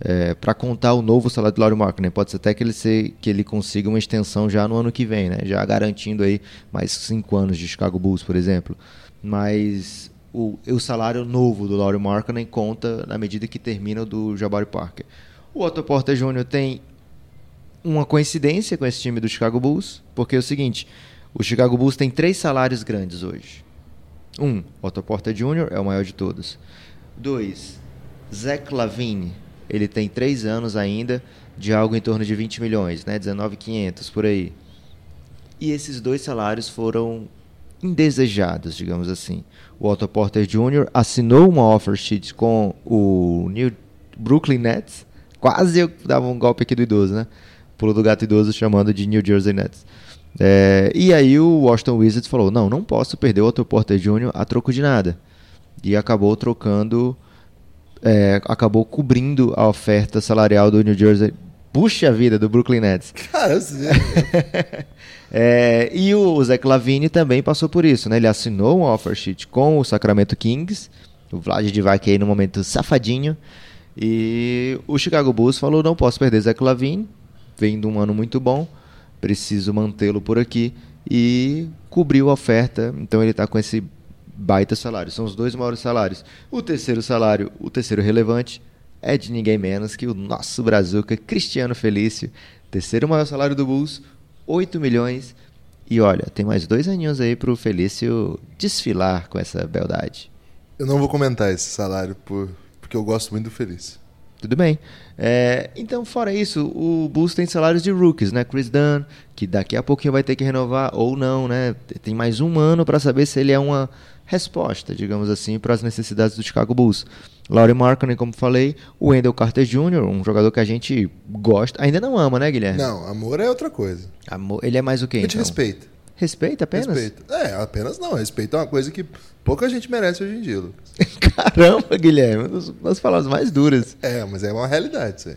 [SPEAKER 3] é, para contar o novo salário do Laurie Markkinen. Né? Pode ser até que ele, se, que ele consiga uma extensão já no ano que vem, né? já garantindo aí mais cinco anos de Chicago Bulls, por exemplo. Mas o, o salário novo do Laurie Markkinen conta na medida que termina o do Jabari Parker. O Otto Porter Jr. tem uma coincidência com esse time do Chicago Bulls, porque é o seguinte, o Chicago Bulls tem três salários grandes hoje. Um, Otto Porter Jr. é o maior de todos. Dois, Zach Lavine ele tem três anos ainda de algo em torno de 20 milhões, né? 19,500 por aí. E esses dois salários foram indesejados, digamos assim. O Otto Porter Jr. assinou uma offer sheet com o New Brooklyn Nets. Quase eu dava um golpe aqui do idoso, né? Pulo do gato idoso chamando de New Jersey Nets. É, e aí o Washington Wizards falou: não, não posso perder o Otto Porter Jr. a troco de nada. E acabou trocando é, acabou cobrindo a oferta salarial do New Jersey. Puxa vida, do Brooklyn Nets.
[SPEAKER 2] Cara,
[SPEAKER 3] é, e o Zach Lavine também passou por isso, né? Ele assinou um offer sheet com o Sacramento Kings, o Vlad Divac aí no momento safadinho, e o Chicago Bulls falou, não posso perder Zach Lavine, vem de um ano muito bom, preciso mantê-lo por aqui, e cobriu a oferta, então ele está com esse baita salário. São os dois maiores salários. O terceiro salário, o terceiro relevante, é de ninguém menos que o nosso brazuca Cristiano Felício. Terceiro maior salário do Bulls, 8 milhões. E olha, tem mais dois aninhos aí pro Felício desfilar com essa beldade.
[SPEAKER 2] Eu não vou comentar esse salário por, porque eu gosto muito do Felício.
[SPEAKER 3] Tudo bem. É, então, fora isso, o Bulls tem salários de rookies, né? Chris Dunn, que daqui a pouquinho vai ter que renovar ou não, né? Tem mais um ano para saber se ele é uma resposta, digamos assim, para as necessidades do Chicago Bulls. Laurie Markkinen, como falei, o Wendell Carter Jr., um jogador que a gente gosta, ainda não ama, né, Guilherme?
[SPEAKER 2] Não, amor é outra coisa.
[SPEAKER 3] Amor, ele é mais o quê,
[SPEAKER 2] A gente
[SPEAKER 3] então?
[SPEAKER 2] respeita.
[SPEAKER 3] Respeita apenas?
[SPEAKER 2] Respeito. É, apenas não. Respeito é uma coisa que pouca gente merece hoje em dia, Lucas.
[SPEAKER 3] Caramba, Guilherme, das palavras mais duras.
[SPEAKER 2] É, mas é uma realidade isso aí.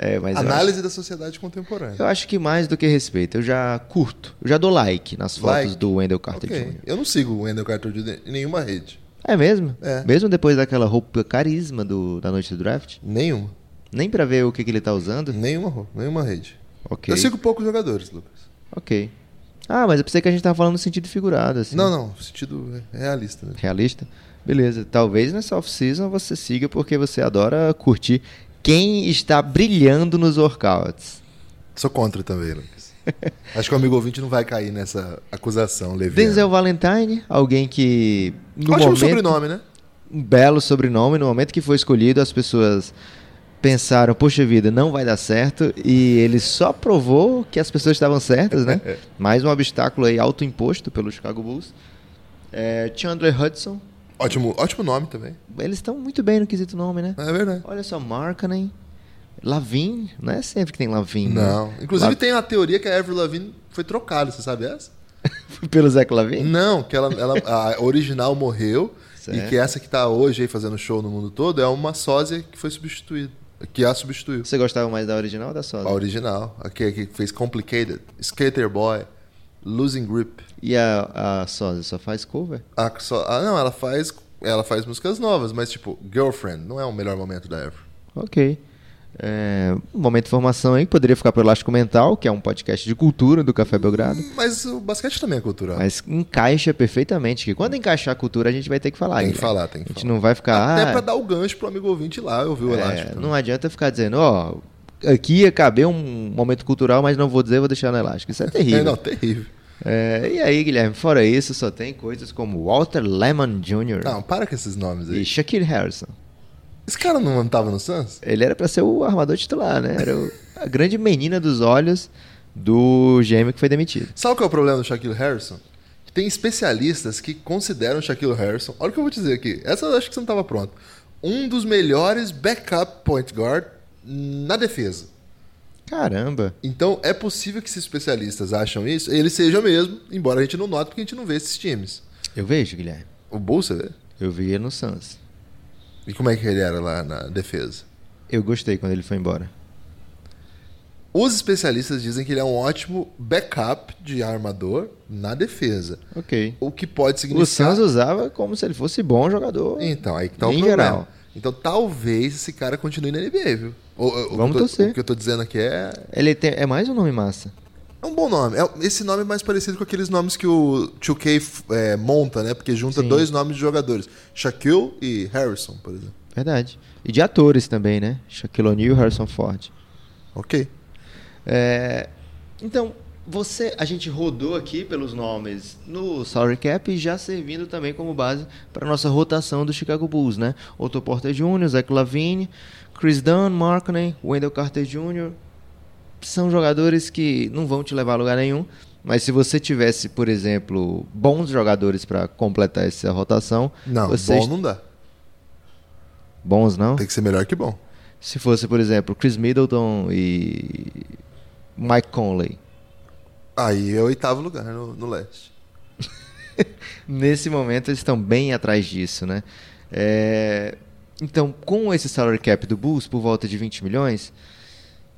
[SPEAKER 3] É,
[SPEAKER 2] Análise da sociedade contemporânea.
[SPEAKER 3] Eu acho que mais do que respeito, eu já curto. Eu já dou like nas fotos
[SPEAKER 2] Like?
[SPEAKER 3] do Wendell Carter
[SPEAKER 2] Ok.
[SPEAKER 3] Jr.
[SPEAKER 2] Eu não sigo o Wendell Carter Jr. em nenhuma rede.
[SPEAKER 3] É mesmo?
[SPEAKER 2] É.
[SPEAKER 3] Mesmo depois daquela roupa carisma do, da noite do draft?
[SPEAKER 2] Nenhuma.
[SPEAKER 3] Nem pra ver o que, que ele tá usando?
[SPEAKER 2] Nenhuma, ro- nenhuma rede.
[SPEAKER 3] Ok.
[SPEAKER 2] Eu sigo poucos jogadores, Lucas.
[SPEAKER 3] Ok. Ah, mas eu pensei que a gente tava falando no sentido figurado, assim.
[SPEAKER 2] Não, não. Sentido realista. Né?
[SPEAKER 3] Realista? Beleza. Talvez nessa off-season você siga porque você adora curtir quem está brilhando nos workouts.
[SPEAKER 2] Sou contra também, Lucas. Acho que o amigo ouvinte não vai cair nessa acusação, leviana.
[SPEAKER 3] Denzel Valentine, alguém que no
[SPEAKER 2] Ótimo
[SPEAKER 3] momento...
[SPEAKER 2] sobrenome, né?
[SPEAKER 3] um belo sobrenome. No momento que foi escolhido, as pessoas pensaram, poxa vida, não vai dar certo. E ele só provou que as pessoas estavam certas, né? Mais um obstáculo aí autoimposto pelo Chicago Bulls. É, Chandler Hudson.
[SPEAKER 2] Ótimo, ótimo nome também.
[SPEAKER 3] Eles estão muito bem no quesito nome, né?
[SPEAKER 2] É verdade.
[SPEAKER 3] Olha só, Markkanen. Lavin, não é sempre que tem Lavin. né?
[SPEAKER 2] Não. Inclusive
[SPEAKER 3] Lav-
[SPEAKER 2] tem a teoria que a Avril Lavigne foi trocada, você sabe essa?
[SPEAKER 3] Pelo Zach Lavin?
[SPEAKER 2] Não, que ela, ela- a original morreu
[SPEAKER 3] Certo.
[SPEAKER 2] e que essa que tá hoje aí fazendo show no mundo todo é uma sósia que foi substituída. Que a substituiu.
[SPEAKER 3] Você gostava mais da original ou da sósia?
[SPEAKER 2] A original. A que, que fez Complicated, Skater Boy, Losing Grip.
[SPEAKER 3] E a, a sósia só faz cover?
[SPEAKER 2] A, só, ah, não, ela faz, ela faz músicas novas, mas tipo, Girlfriend não é o melhor momento da Avril.
[SPEAKER 3] Ok. É, um momento de formação aí, poderia ficar pelo Elástico Mental, que é um podcast de cultura do Café Belgrado.
[SPEAKER 2] Mas o basquete também é cultural.
[SPEAKER 3] Mas encaixa perfeitamente. Que quando encaixar a cultura, a gente vai ter que falar.
[SPEAKER 2] tem que falar, tem que
[SPEAKER 3] A gente
[SPEAKER 2] falar.
[SPEAKER 3] não vai ficar.
[SPEAKER 2] Até
[SPEAKER 3] ah,
[SPEAKER 2] pra dar o gancho pro amigo ouvinte lá, eu vi o
[SPEAKER 3] é,
[SPEAKER 2] elástico. também.
[SPEAKER 3] não adianta ficar dizendo, ó, aqui ia caber um momento cultural, mas não vou dizer, vou deixar no elástico. Isso é terrível.
[SPEAKER 2] É, não, terrível.
[SPEAKER 3] É, e aí, Guilherme, fora isso, só tem coisas como Walter Lemon Jr.
[SPEAKER 2] Não, para com esses nomes aí.
[SPEAKER 3] e Shaquille Harrison.
[SPEAKER 2] Esse cara não tava no Suns?
[SPEAKER 3] Ele era pra ser o armador titular, né? Era o- a grande menina dos olhos do GM que foi demitido.
[SPEAKER 2] Sabe qual é o problema do Shaquille Harrison? Tem especialistas que consideram o Shaquille Harrison. Olha o que eu vou dizer aqui. Essa eu acho que você não estava pronto. Um dos melhores backup point guard na defesa.
[SPEAKER 3] Caramba.
[SPEAKER 2] Então é possível que esses especialistas acham isso, eles sejam mesmo, embora a gente não note porque a gente não vê esses times.
[SPEAKER 3] Eu vejo, Guilherme.
[SPEAKER 2] O você vê?
[SPEAKER 3] Eu vi ele no Suns.
[SPEAKER 2] E como é que ele era lá na defesa?
[SPEAKER 3] Eu gostei quando ele foi embora.
[SPEAKER 2] Os especialistas dizem que ele é um ótimo backup de armador na defesa.
[SPEAKER 3] Ok.
[SPEAKER 2] O que pode
[SPEAKER 3] O
[SPEAKER 2] significar.
[SPEAKER 3] Suns usava como se ele fosse bom jogador.
[SPEAKER 2] Então, aí que tá o
[SPEAKER 3] Em
[SPEAKER 2] problema.
[SPEAKER 3] geral.
[SPEAKER 2] Então talvez esse cara continue na NBA, viu? O, o-
[SPEAKER 3] Vamos
[SPEAKER 2] tô-
[SPEAKER 3] torcer.
[SPEAKER 2] O que eu tô dizendo aqui é.
[SPEAKER 3] Ele tem, é mais um nome massa.
[SPEAKER 2] É um bom nome. É- esse nome é mais parecido com aqueles nomes que o 2K f- é, monta, né? Porque junta
[SPEAKER 3] Sim.
[SPEAKER 2] dois nomes de jogadores: Shaquille e Harrison, por exemplo.
[SPEAKER 3] Verdade. E de atores também, né? Shaquille O'Neal e Harrison Ford.
[SPEAKER 2] Ok.
[SPEAKER 3] É, então, você, a gente rodou aqui pelos nomes no salary cap e já servindo também como base para nossa rotação do Chicago Bulls, né? Otto Porter Jr., Zach Lavine, Chris Dunn, Markkinen, Wendell Carter Jr. São jogadores que não vão te levar a lugar nenhum, mas se você tivesse, por exemplo, bons jogadores para completar essa rotação,
[SPEAKER 2] Não,
[SPEAKER 3] vocês...
[SPEAKER 2] bom não dá.
[SPEAKER 3] bons não?
[SPEAKER 2] Tem que ser melhor que bom.
[SPEAKER 3] Se fosse, por exemplo, Chris Middleton e Mike Conley.
[SPEAKER 2] Aí é o oitavo lugar no, no leste.
[SPEAKER 3] Nesse momento eles estão bem atrás disso, né? É, Então, com esse salary cap do Bulls por volta de 20 milhões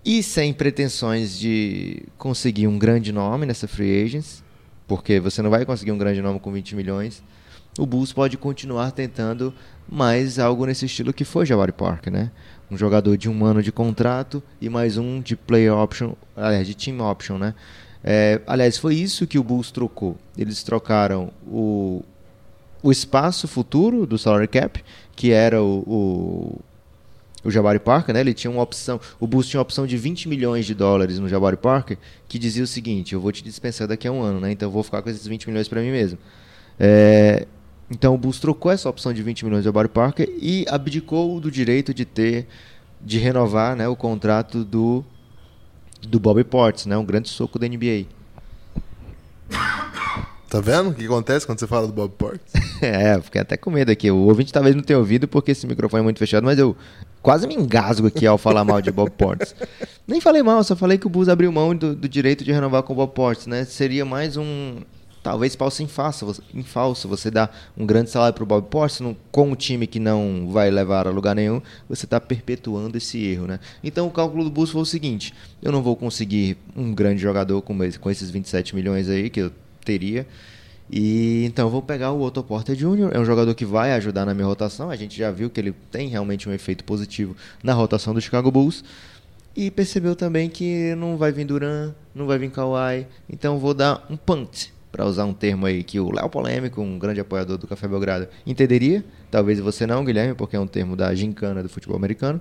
[SPEAKER 3] e sem pretensões de conseguir um grande nome nessa free agents, porque você não vai conseguir um grande nome com 20 milhões, o Bulls pode continuar tentando mais algo nesse estilo que foi Jabari Parker, né? Um jogador de um ano de contrato e mais um de player option, aliás, de team option, né? É, aliás, foi isso que o Bulls trocou. Eles trocaram o, o espaço futuro do salary cap, que era o, o, o Jabari Parker, né? Ele tinha uma opção, o Bulls tinha uma opção de 20 milhões de dólares no Jabari Parker, que dizia o seguinte: eu vou te dispensar daqui a um ano, né? Então eu vou ficar com esses 20 milhões para mim mesmo. É, então o Bulls trocou essa opção de 20 milhões de Jabari Parker e abdicou do direito de ter de renovar né, o contrato do, do Bobby Portis, né, um grande soco da NBA.
[SPEAKER 2] Tá vendo o que acontece quando você fala do Bob Portis?
[SPEAKER 3] é, fiquei até com medo aqui. O ouvinte talvez não tenha ouvido porque esse microfone é muito fechado, mas eu quase me engasgo aqui ao falar mal de Bob Portis. Nem falei mal, só falei que o Bulls abriu mão do, do direito de renovar com o Bob Portis, né? Seria mais um talvez falso em falso, em falso. Você dá um grande salário para o Bob Portis com um time que não vai levar a lugar nenhum, você está perpetuando esse erro, né? Então o cálculo do Bulls foi o seguinte: eu não vou conseguir um grande jogador com, com esses 27 milhões aí que eu teria. E então eu vou pegar o Otto Porter Jr., é um jogador que vai ajudar na minha rotação. A gente já viu que ele tem realmente um efeito positivo na rotação do Chicago Bulls. E percebeu também que não vai vir Duran, não vai vir Kawhi. Então vou dar um punt, para usar um termo aí que o Léo Polêmico, um grande apoiador do Café Belgrado, entenderia. Talvez você não, Guilherme, porque é um termo da gincana do futebol americano.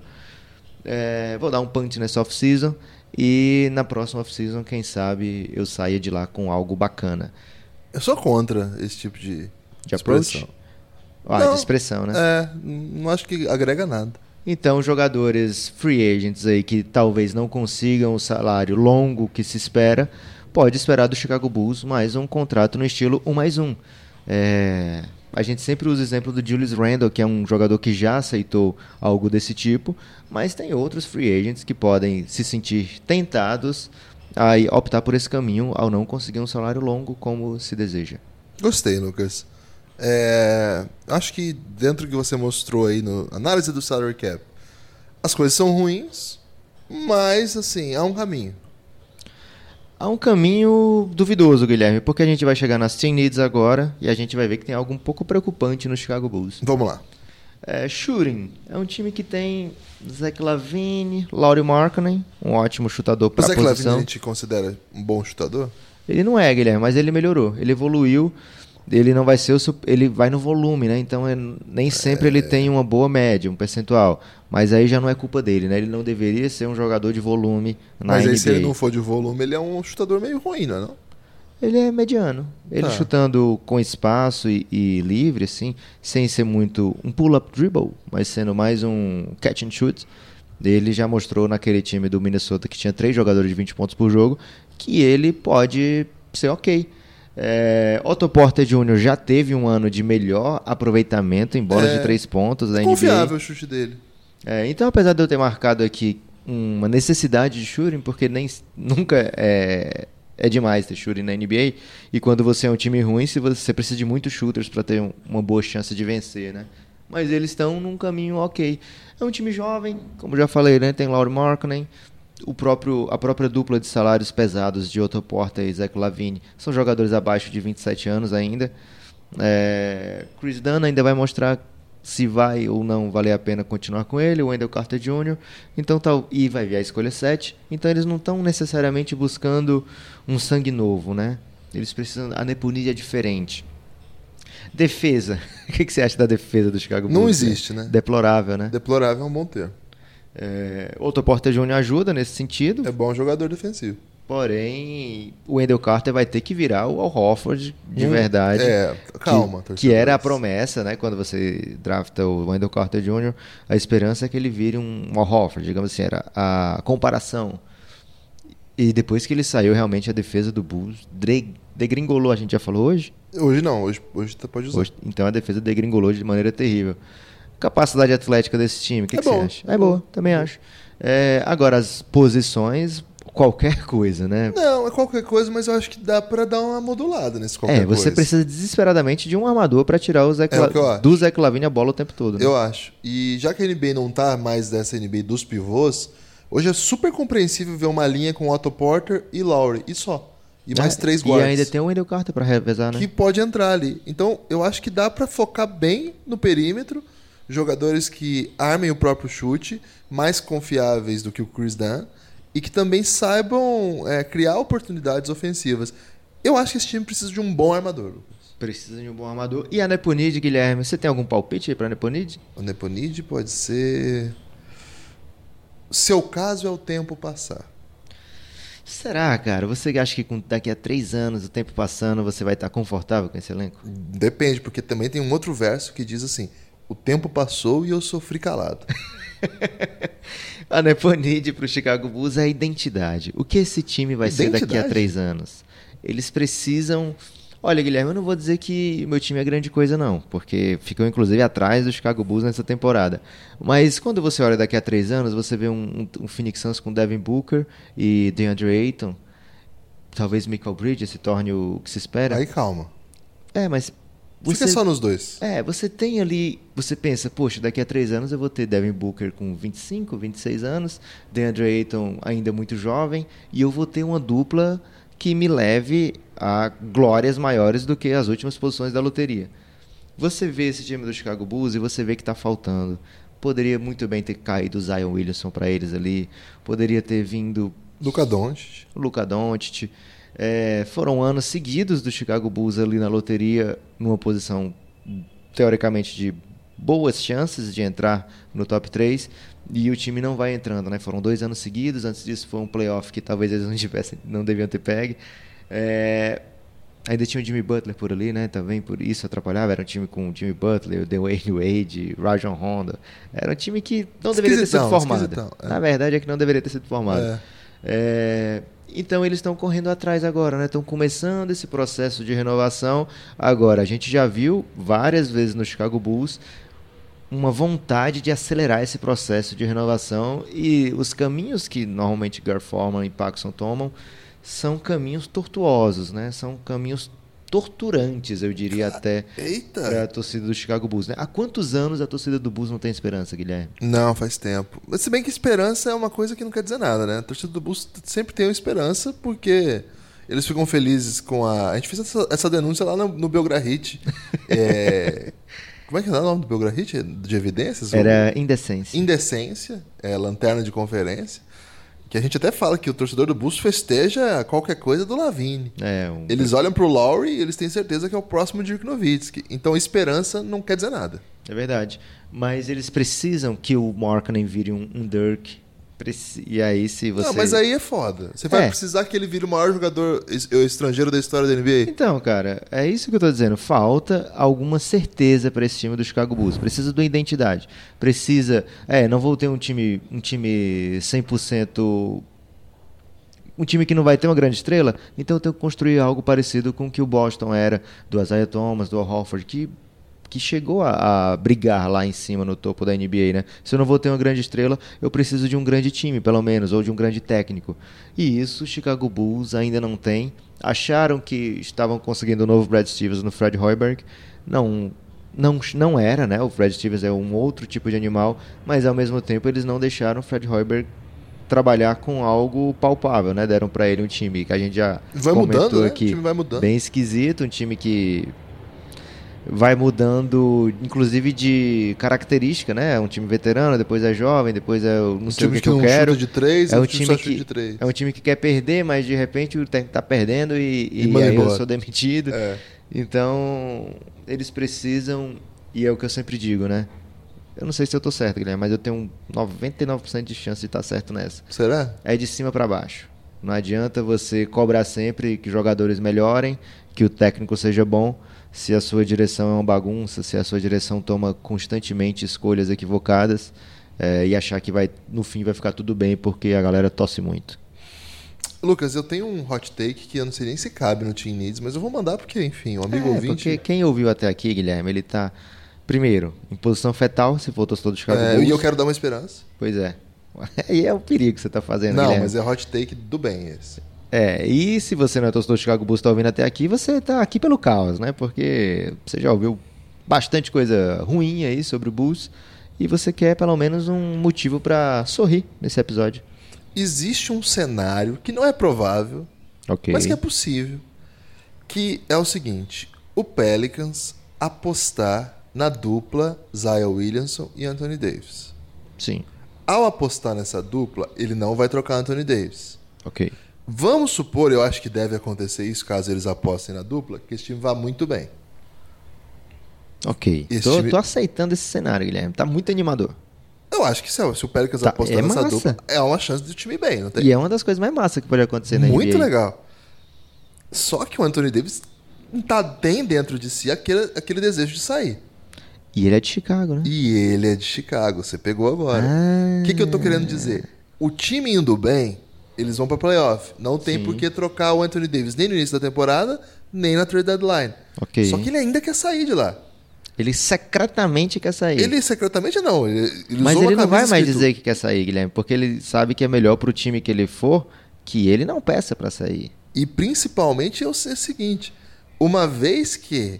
[SPEAKER 3] É, vou dar um punch nessa off-season e na próxima off-season, quem sabe, eu saia de lá com algo bacana.
[SPEAKER 2] Eu sou contra esse tipo de,
[SPEAKER 3] de expressão. Ah, não, de expressão, né?
[SPEAKER 2] É, não acho que agrega nada.
[SPEAKER 3] Então, jogadores free agents aí que talvez não consigam o salário longo que se espera, pode esperar do Chicago Bulls mais um contrato no estilo 1 mais 1. É, a gente sempre usa o exemplo do Julius Randle, que é um jogador que já aceitou algo desse tipo, mas tem outros free agents que podem se sentir tentados a optar por esse caminho ao não conseguir um salário longo como se deseja.
[SPEAKER 2] Gostei, Lucas. É, acho que dentro do que você mostrou aí no análise do salary cap, as coisas são ruins, mas assim, há um caminho.
[SPEAKER 3] Há um caminho duvidoso, Guilherme, porque a gente vai chegar nas team needs agora e a gente vai ver que tem algo um pouco preocupante no Chicago Bulls.
[SPEAKER 2] Vamos lá.
[SPEAKER 3] É, shooting. É um time que tem Zach Lavine, Laurie Markkinen, um ótimo chutador para a posição. Zach Lavine a
[SPEAKER 2] gente considera um bom chutador?
[SPEAKER 3] Ele não é, Guilherme, mas ele melhorou. Ele evoluiu. Ele não vai ser o ele vai no volume, né? Então é, nem sempre é... ele tem uma boa média, um percentual. Mas aí já não é culpa dele, né? Ele não deveria ser um jogador de volume na
[SPEAKER 2] Mas
[SPEAKER 3] NBA.
[SPEAKER 2] aí se ele não for de volume, ele é um chutador meio ruim, não é não?
[SPEAKER 3] Ele é mediano. Ele tá. chutando com espaço e, e, livre, assim, sem ser muito um pull-up dribble, mas sendo mais um catch and shoot. Ele já mostrou naquele time do Minnesota que tinha três jogadores de 20 pontos por jogo que ele pode ser ok. É, Otto Porter Jr. já teve um ano de melhor aproveitamento em bolas é, de três pontos da
[SPEAKER 2] NBA. Confiável o chute dele.
[SPEAKER 3] É, então, apesar de eu ter marcado aqui uma necessidade de shooting, porque nem nunca é, é demais ter shooting na NBA, e quando você é um time ruim, você precisa de muitos shooters para ter uma boa chance de vencer, né? Mas eles estão num caminho ok. É um time jovem, como já falei, né? Tem Laurie Markkinen, o próprio, a própria dupla de salários pesados de Otto Porter e Zach Lavine são jogadores abaixo de 27 anos ainda. É, Chris Dunn ainda vai mostrar se vai ou não valer a pena continuar com ele, o Wendell Carter Jr. Então tal e vai vir a escolha 7. Então eles não estão necessariamente buscando um sangue novo, né? Eles precisam a Nepunid é diferente. Defesa. o que, que, você acha da defesa do Chicago Bulls?
[SPEAKER 2] Não existe, né?
[SPEAKER 3] Deplorável, né?
[SPEAKER 2] Deplorável é um bom termo.
[SPEAKER 3] É, Otto Porter Jr. ajuda nesse sentido.
[SPEAKER 2] É bom jogador defensivo.
[SPEAKER 3] Porém, o Wendell Carter vai ter que virar o Al Horford de hum, verdade.
[SPEAKER 2] É, calma.
[SPEAKER 3] Que, que, era a promessa, né? Quando você drafta o Wendell Carter Jr., a esperança é que ele vire um Al Horford, digamos assim, era a comparação. E depois que ele saiu, realmente a defesa do Bulls degringolou, a gente já falou hoje?
[SPEAKER 2] Hoje não, hoje, hoje pode usar. Hoje,
[SPEAKER 3] então a defesa degringolou de maneira terrível. Capacidade atlética desse time, o que, é que você acha? É, é boa, também acho. É, agora, as posições, qualquer coisa, né?
[SPEAKER 2] Não, é qualquer coisa, mas eu acho que dá para dar uma modulada nesse qualquer
[SPEAKER 3] É, você
[SPEAKER 2] coisa.
[SPEAKER 3] precisa desesperadamente de um armador para tirar o Zé
[SPEAKER 2] é
[SPEAKER 3] do Zé Clavini a bola o tempo todo.
[SPEAKER 2] Né? Eu acho. E já que a NBA não tá mais dessa NBA dos pivôs, hoje é super compreensível ver uma linha com Otto Porter e Lowry, e só. E mais é, três guardas.
[SPEAKER 3] E ainda tem um Wendell Carter para revezar, né?
[SPEAKER 2] Que pode entrar ali. Então, eu acho que dá para focar bem no perímetro, jogadores que armem o próprio chute, mais confiáveis do que o Chris Dunn, e que também saibam é, criar oportunidades ofensivas. Eu acho que esse time precisa de um bom armador.
[SPEAKER 3] Precisa de um bom armador. E a Neponid, Guilherme, você tem algum palpite aí para a Neponid?
[SPEAKER 2] O Neponid pode ser. Seu caso é o tempo passar.
[SPEAKER 3] Será, cara? Você acha que daqui a três anos, o tempo passando, você vai estar confortável com esse elenco?
[SPEAKER 2] Depende, porque também tem um outro verso que diz assim: O tempo passou e eu sofri calado.
[SPEAKER 3] a Neponid para o Chicago Bulls é a identidade. O que esse time vai ser daqui a
[SPEAKER 2] Identidade?
[SPEAKER 3] três anos? Eles precisam. Olha, Guilherme, eu não vou dizer que meu time é grande coisa, não, porque ficou inclusive atrás do Chicago Bulls nessa temporada. Mas quando você olha daqui a três anos, você vê um, um, um Phoenix Suns com Devin Booker e DeAndre Ayton. Talvez Michael Bridges se torne o que se espera.
[SPEAKER 2] Aí calma.
[SPEAKER 3] É, mas.
[SPEAKER 2] Fica só nos dois.
[SPEAKER 3] É, você tem ali. Você pensa, poxa, daqui a três anos eu vou ter Devin Booker com 25, 26 anos, DeAndre Ayton ainda muito jovem, e eu vou ter uma dupla que me leve a glórias maiores do que as últimas posições da loteria. Você vê esse time do Chicago Bulls e você vê que está faltando. Poderia muito bem ter caído o Zion Williamson para eles ali, poderia ter vindo
[SPEAKER 2] Luca Doncic.
[SPEAKER 3] o Luka Doncic. É, foram anos seguidos do Chicago Bulls ali na loteria, numa posição teoricamente de boas chances de entrar no top 3 e o time não vai entrando, né? Foram dois anos seguidos, antes disso foi um playoff que talvez eles não tivessem, não deviam ter pegue. É, ainda tinha o Jimmy Butler por ali, né? Também por isso atrapalhava. Era um time com o Jimmy Butler, o Dwayne Wade, Rajon Honda. Era um time que não deveria ter sido formado.
[SPEAKER 2] é.
[SPEAKER 3] Na verdade é que não deveria ter sido formado.
[SPEAKER 2] É.
[SPEAKER 3] É, então eles estão correndo atrás agora, né? Estão começando esse processo de renovação. Agora, a gente já viu várias vezes no Chicago Bulls uma vontade de acelerar esse processo de renovação e os caminhos que normalmente Gar Forman e Paxson tomam são caminhos tortuosos, né? São caminhos torturantes, eu diria até, para a torcida do Chicago Bulls. Né? Há quantos anos a torcida do Bulls não tem esperança, Guilherme?
[SPEAKER 2] Não, faz tempo. Mas se bem que esperança é uma coisa que não quer dizer nada, né? A torcida do Bulls sempre tem uma esperança porque eles ficam felizes com a. A gente fez essa, essa denúncia lá no, no Belgrahit. É... Como é que é o nome do Belgrahit? De evidências?
[SPEAKER 3] Era indecência.
[SPEAKER 2] Indecência, é lanterna de conferência. Que a gente até fala que o torcedor do Bulls festeja qualquer coisa do Lavine.
[SPEAKER 3] É, um...
[SPEAKER 2] Eles olham pro Lowry e eles têm certeza que é o próximo Dirk Nowitzki. Então esperança não quer dizer nada.
[SPEAKER 3] É verdade. Mas eles precisam que o Markkanen vire um, um Dirk. E aí, se você.
[SPEAKER 2] Não, mas aí é foda. Você vai
[SPEAKER 3] É.
[SPEAKER 2] precisar que ele vire o maior jogador es- estrangeiro da história da NBA.
[SPEAKER 3] Então, cara, é isso que eu tô dizendo. Falta alguma certeza para esse time do Chicago Bulls. Precisa de uma identidade. Precisa. É, não vou ter um time, um time 100%. Um time que não vai ter uma grande estrela, então eu tenho que construir algo parecido com o que o Boston era, do Isaiah Thomas, do Al Horford, que, que chegou a, a brigar lá em cima no topo da NBA, né? Se eu não vou ter uma grande estrela, eu preciso de um grande time, pelo menos, ou de um grande técnico. E isso o Chicago Bulls ainda não tem. Acharam que estavam conseguindo o novo Brad Stevens no Fred Hoiberg. Não, não, não era, né? O Fred Stevens é um outro tipo de animal, mas ao mesmo tempo eles não deixaram o Fred Hoiberg trabalhar com algo palpável, né? Deram pra ele um time que a gente já
[SPEAKER 2] Vai
[SPEAKER 3] comentou
[SPEAKER 2] mudando, né?
[SPEAKER 3] aqui,
[SPEAKER 2] vai mudando.
[SPEAKER 3] bem esquisito, um time que vai mudando, inclusive de característica, né? É um time veterano, depois é jovem, depois é o- não
[SPEAKER 2] Um
[SPEAKER 3] sei o
[SPEAKER 2] time
[SPEAKER 3] que,
[SPEAKER 2] que,
[SPEAKER 3] eu quero.
[SPEAKER 2] de três,
[SPEAKER 3] É
[SPEAKER 2] um
[SPEAKER 3] um
[SPEAKER 2] time,
[SPEAKER 3] que-
[SPEAKER 2] de três.
[SPEAKER 3] É um time que quer perder, mas de repente o técnico tá perdendo e,
[SPEAKER 2] E
[SPEAKER 3] e, aí eu sou demitido.
[SPEAKER 2] É.
[SPEAKER 3] Então, eles precisam, e é o que eu sempre digo, né? Eu não sei se eu tô certo, Guilherme, mas eu tenho um 99% de chance de estar certo nessa.
[SPEAKER 2] Será?
[SPEAKER 3] É de cima para baixo. Não adianta você cobrar sempre que jogadores melhorem, que o técnico seja bom, se a sua direção é uma bagunça, se a sua direção toma constantemente escolhas equivocadas é, e achar que vai no fim vai ficar tudo bem porque a galera tosse muito.
[SPEAKER 2] Lucas, eu tenho um hot take que eu não sei nem se cabe no Team Needs, mas eu vou mandar porque, enfim, um amigo
[SPEAKER 3] É,
[SPEAKER 2] ouvinte.
[SPEAKER 3] porque quem ouviu até aqui, Guilherme, ele tá primeiro em posição fetal, se for torcedor do Chicago
[SPEAKER 2] É,
[SPEAKER 3] Bulls.
[SPEAKER 2] e eu quero dar uma esperança.
[SPEAKER 3] Pois é. E é o perigo que você tá fazendo,
[SPEAKER 2] não,
[SPEAKER 3] Guilherme.
[SPEAKER 2] mas é hot take do bem esse.
[SPEAKER 3] É, e se você não é torcedor do Chicago Bulls e tá ouvindo até aqui, você tá aqui pelo caos, né? Porque você já ouviu bastante coisa ruim aí sobre o Bulls e você quer pelo menos um motivo pra sorrir nesse episódio.
[SPEAKER 2] Existe um cenário que não é provável,
[SPEAKER 3] Ok.
[SPEAKER 2] mas que é possível, que é o seguinte: o Pelicans apostar na dupla Zion Williamson e Anthony Davis.
[SPEAKER 3] Sim.
[SPEAKER 2] Ao apostar nessa dupla, ele não vai trocar Anthony Davis.
[SPEAKER 3] Ok.
[SPEAKER 2] Vamos supor, eu acho que deve acontecer isso caso eles apostem na dupla, que esse time vá muito bem.
[SPEAKER 3] Ok. Tô,
[SPEAKER 2] time-
[SPEAKER 3] tô aceitando esse cenário, Guilherme. Tá muito animador.
[SPEAKER 2] Eu acho que se, se o Pelicans
[SPEAKER 3] Tá,
[SPEAKER 2] apostar
[SPEAKER 3] é
[SPEAKER 2] nessa
[SPEAKER 3] massa.
[SPEAKER 2] dupla, é uma chance do time bem, não tem?
[SPEAKER 3] E é uma das coisas mais massas que pode acontecer na
[SPEAKER 2] Muito
[SPEAKER 3] NBA.
[SPEAKER 2] legal. Só que o Anthony Davis tá, tem dentro de si aquele, aquele desejo de sair.
[SPEAKER 3] E ele é de Chicago, né?
[SPEAKER 2] E ele é de Chicago, você pegou agora.
[SPEAKER 3] Ah.
[SPEAKER 2] O que, que eu tô querendo dizer? O time indo bem, eles vão pra playoff. Não tem
[SPEAKER 3] Sim.
[SPEAKER 2] por que trocar o Anthony Davis nem no início da temporada, nem na trade deadline.
[SPEAKER 3] Ok.
[SPEAKER 2] Só que ele ainda quer sair de lá.
[SPEAKER 3] Ele secretamente quer sair.
[SPEAKER 2] Ele secretamente não. Ele, ele
[SPEAKER 3] Mas ele não vai mais
[SPEAKER 2] escrito-
[SPEAKER 3] dizer que quer sair, Guilherme, porque ele sabe que é melhor pro time que ele for que ele não peça pra sair.
[SPEAKER 2] E principalmente sei o seguinte: uma vez que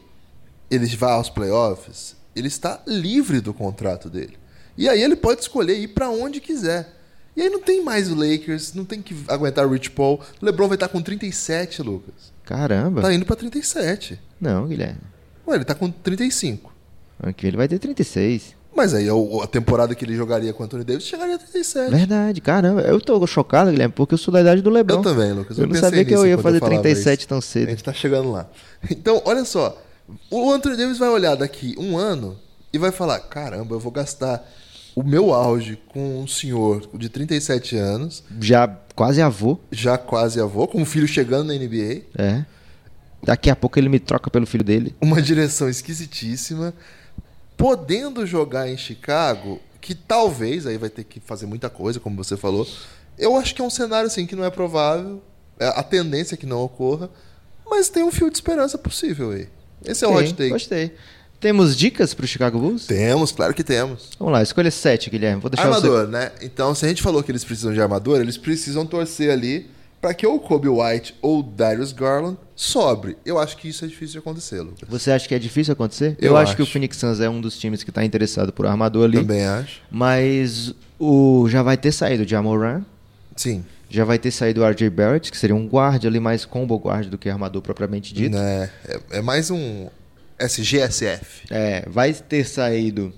[SPEAKER 2] ele vá aos playoffs, ele está livre do contrato dele. E aí ele pode escolher ir para onde quiser. E aí não tem mais o Lakers, não tem que aguentar o Rich Paul. O LeBron vai estar com 37, Lucas.
[SPEAKER 3] Caramba.
[SPEAKER 2] Tá indo para 37.
[SPEAKER 3] Não, Guilherme.
[SPEAKER 2] Ué, ele tá com 35.
[SPEAKER 3] Ano que vem ele vai ter 36.
[SPEAKER 2] Mas aí a a temporada que ele jogaria com o Anthony Davis chegaria a 37.
[SPEAKER 3] Verdade, caramba. Eu tô chocado, Guilherme, porque eu sou da idade do LeBron.
[SPEAKER 2] Eu também, Lucas.
[SPEAKER 3] Eu, não
[SPEAKER 2] pensei
[SPEAKER 3] sabia que eu ia fazer
[SPEAKER 2] falava
[SPEAKER 3] 37
[SPEAKER 2] isso.
[SPEAKER 3] tão
[SPEAKER 2] A
[SPEAKER 3] cedo.
[SPEAKER 2] gente tá chegando lá. Então, olha só. O Anthony Davis vai olhar daqui um ano e vai falar: caramba, eu vou gastar o meu auge com um senhor de 37 anos,
[SPEAKER 3] Já quase avô,
[SPEAKER 2] já quase avô, com um filho chegando na NBA,
[SPEAKER 3] é. Daqui a pouco ele me troca pelo filho dele.
[SPEAKER 2] uma direção esquisitíssima, podendo jogar em Chicago, que talvez aí vai ter que fazer muita coisa, como você falou. Eu acho que é um cenário assim que não é provável, é, a tendência é que não ocorra, mas tem um fio de esperança possível aí. Esse é o hot take.
[SPEAKER 3] Gostei. Temos dicas pro Chicago Bulls?
[SPEAKER 2] Temos, claro que temos.
[SPEAKER 3] Vamos lá, escolha 7, Guilherme. Vou deixar você...
[SPEAKER 2] Armador, né? Então, se a gente falou que eles precisam de armador, eles precisam torcer ali para que ou o Kobe White ou o Darius Garland sobre. Eu acho que isso é difícil de acontecer, Lucas.
[SPEAKER 3] Você acha que é difícil acontecer?
[SPEAKER 2] Eu
[SPEAKER 3] acho, que o
[SPEAKER 2] acho.
[SPEAKER 3] Phoenix Suns é um dos times que está interessado por armador ali.
[SPEAKER 2] Também acho.
[SPEAKER 3] Mas o já vai ter saído o Jamoran,
[SPEAKER 2] Sim.
[SPEAKER 3] já vai ter saído o RJ Barrett, que seria um guard ali mais combo guard do que armador propriamente dito.
[SPEAKER 2] Né? É, é mais um SGSF.
[SPEAKER 3] É, vai ter saído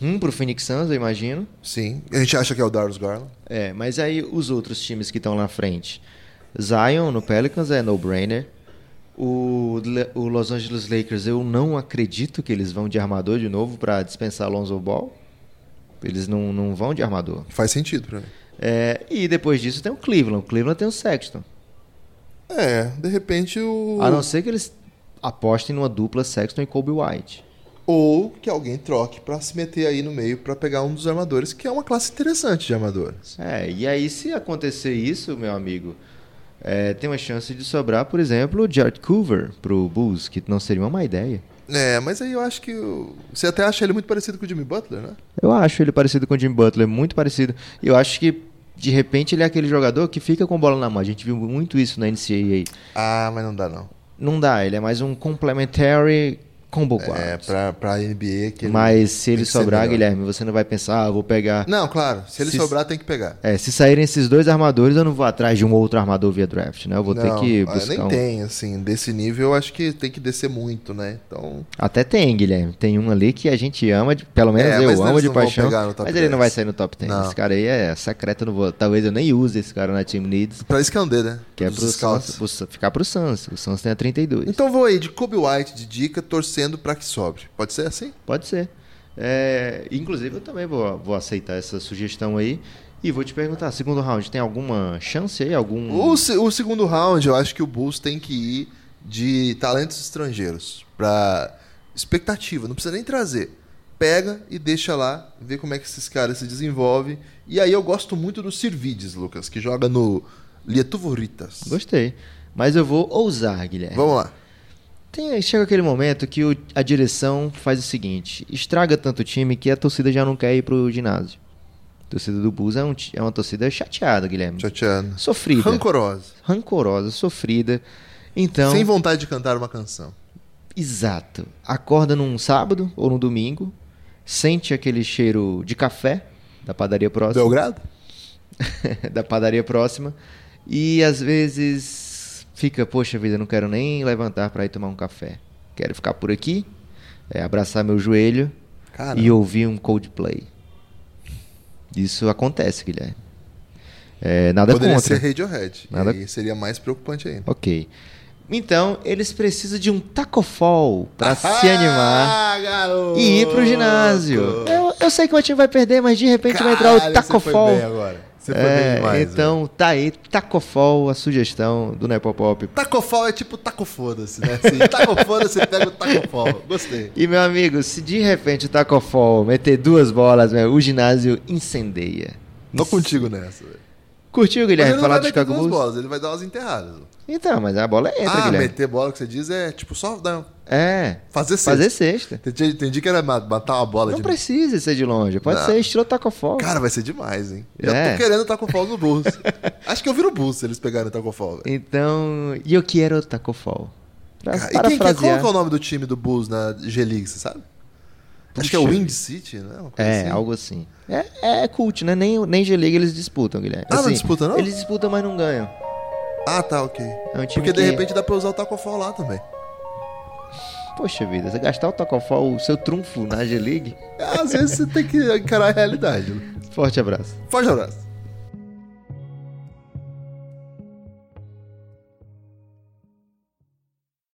[SPEAKER 3] um pro Phoenix Suns, eu imagino.
[SPEAKER 2] Sim. A gente acha que é o Darius Garland.
[SPEAKER 3] É, mas aí os outros times que estão na frente. Zion no Pelicans é no-brainer. O, o Los Angeles Lakers, eu não acredito que eles vão de armador de novo para dispensar Alonso Ball. Eles não, não vão de armador.
[SPEAKER 2] Faz sentido pra mim.
[SPEAKER 3] É, e depois disso tem o Cleveland. O Cleveland tem o Sexton.
[SPEAKER 2] É, de repente o.
[SPEAKER 3] A não ser que eles apostem numa dupla Sexton e Kobe White.
[SPEAKER 2] Ou que alguém troque pra se meter aí no meio pra pegar um dos armadores, que é uma classe interessante de armadores.
[SPEAKER 3] É, e aí se acontecer isso, meu amigo, é, tem uma chance de sobrar, por exemplo, o Jared Coover pro Bulls, que não seria uma má ideia.
[SPEAKER 2] É, mas aí eu acho que. o- Você até acha ele muito parecido com o Jimmy Butler, né?
[SPEAKER 3] Eu acho ele parecido com o Jimmy Butler, muito parecido. E eu acho que, de repente, ele é aquele jogador que fica com bola na mão. A gente viu muito isso na NCAA.
[SPEAKER 2] Ah, mas não dá não.
[SPEAKER 3] Não dá, ele é mais um complementary combo guard.
[SPEAKER 2] É, pra, pra NBA que ele
[SPEAKER 3] Mas se ele sobrar. Guilherme, você não vai pensar, ah, vou pegar.
[SPEAKER 2] Não, claro. Se ele
[SPEAKER 3] Se-
[SPEAKER 2] sobrar, tem que pegar.
[SPEAKER 3] É, se saírem esses dois armadores, eu não vou atrás de um outro armador via draft, né? Eu vou ter
[SPEAKER 2] Não,
[SPEAKER 3] que
[SPEAKER 2] ah,
[SPEAKER 3] buscar
[SPEAKER 2] Nem
[SPEAKER 3] um.
[SPEAKER 2] tem, assim. Desse nível, eu acho que tem que descer muito, né? Então.
[SPEAKER 3] Até tem, Guilherme. Tem um ali que a gente ama, de- pelo menos
[SPEAKER 2] É,
[SPEAKER 3] eu amo de paixão. Mas ele não
[SPEAKER 2] 10.
[SPEAKER 3] vai sair no top 10.
[SPEAKER 2] Não.
[SPEAKER 3] Esse cara aí é secreto, não vou. Talvez eu nem use esse cara na Team Needs,
[SPEAKER 2] Pra esconder, né?
[SPEAKER 3] que é pro. Suns, pro- ficar pro Suns. O Suns tem a 32.
[SPEAKER 2] Então vou aí de Kobe White de dica, torcendo pra que sobre. Pode ser assim?
[SPEAKER 3] Pode ser. É, inclusive, eu também vou, vou aceitar essa sugestão aí. E vou te perguntar, segundo round, tem alguma chance aí? Algum.
[SPEAKER 2] O, o segundo round, eu acho que o Bulls tem que ir de talentos estrangeiros pra expectativa. Não precisa nem trazer. Pega e deixa lá, vê como é que esses caras se desenvolvem. E aí eu gosto muito do Sirvides, Lucas, que joga no Lietuvoritas.
[SPEAKER 3] Gostei. Mas eu vou ousar, Guilherme.
[SPEAKER 2] Vamos lá.
[SPEAKER 3] Tem, chega aquele momento que o- a direção faz o seguinte: estraga tanto o time que a torcida já não quer ir pro ginásio. A torcida do Bulls é, um é uma torcida chateada, Guilherme.
[SPEAKER 2] Chateando.
[SPEAKER 3] Sofrida.
[SPEAKER 2] Rancorosa.
[SPEAKER 3] Rancorosa, sofrida. Então,
[SPEAKER 2] Sem vontade de cantar uma canção.
[SPEAKER 3] exato. Acorda num sábado ou no domingo, sente aquele cheiro de café da padaria próxima.
[SPEAKER 2] Belgrado?
[SPEAKER 3] da padaria próxima. E às vezes fica, poxa vida, não quero nem levantar para ir tomar um café. Quero ficar por aqui, é, abraçar meu joelho
[SPEAKER 2] Caramba.
[SPEAKER 3] e ouvir um Coldplay. Isso acontece, Guilherme. É, nada
[SPEAKER 2] Poderia
[SPEAKER 3] contra.
[SPEAKER 2] ser Radiohead.
[SPEAKER 3] Nada-
[SPEAKER 2] E seria mais preocupante ainda.
[SPEAKER 3] Ok. Então, eles precisam de um tacofol para se animar
[SPEAKER 2] Ah, garoto!
[SPEAKER 3] e ir pro ginásio. Eu, eu sei que o time vai perder, mas de repente vai entrar o
[SPEAKER 2] Caralho, você foi bem. Você
[SPEAKER 3] É,
[SPEAKER 2] demais,
[SPEAKER 3] então tá aí, Tacofol, a sugestão do Nepopop.
[SPEAKER 2] Tacofol é tipo taco foda-se, né? Assim, taco foda-se, pega o tacofol. Gostei.
[SPEAKER 3] E meu amigo, se de repente o Tacofol meter duas bolas, meu, o ginásio incendeia.
[SPEAKER 2] Tô contigo nessa, velho.
[SPEAKER 3] Curtiu, Guilherme, falar do Chicago Bulls?
[SPEAKER 2] bolas, ele vai dar umas enterradas.
[SPEAKER 3] Então, mas a bola entra,
[SPEAKER 2] ah,
[SPEAKER 3] Guilherme.
[SPEAKER 2] meter bola que você diz é tipo só dar,
[SPEAKER 3] É,
[SPEAKER 2] fazer cesta.
[SPEAKER 3] fazer.
[SPEAKER 2] Entendi, entendi que era ma- matar uma bola
[SPEAKER 3] Não
[SPEAKER 2] de...
[SPEAKER 3] precisa ser de longe, pode
[SPEAKER 2] Não.
[SPEAKER 3] ser estilo Tacofol.
[SPEAKER 2] Cara, vai ser demais, hein? Já
[SPEAKER 3] É.
[SPEAKER 2] tô querendo tacofol no Bulls. Acho que eu viro Bulls se eles pegarem o tacofol.
[SPEAKER 3] Então, eu quero Tacofol. Pra
[SPEAKER 2] Cara, e quem, quem, qual
[SPEAKER 3] parafrasear.
[SPEAKER 2] que é o nome do time do Bulls na G-League, você sabe? Acho que é o
[SPEAKER 3] Puxa.
[SPEAKER 2] Wind City, né?
[SPEAKER 3] É,
[SPEAKER 2] assim.
[SPEAKER 3] algo assim. É, é cult, né? Nem, nem G-League eles disputam, Guilherme.
[SPEAKER 2] Ah, não
[SPEAKER 3] Assim,
[SPEAKER 2] disputam, não?
[SPEAKER 3] Eles disputam, mas não ganham.
[SPEAKER 2] Ah, tá, ok.
[SPEAKER 3] É um time
[SPEAKER 2] Porque de
[SPEAKER 3] que-
[SPEAKER 2] repente dá pra usar o tacofol lá também.
[SPEAKER 3] Poxa vida, você gastar o Tacofol, o seu trunfo na G-League?
[SPEAKER 2] Às vezes você tem que encarar a realidade. né?
[SPEAKER 3] Forte abraço.
[SPEAKER 2] Forte abraço.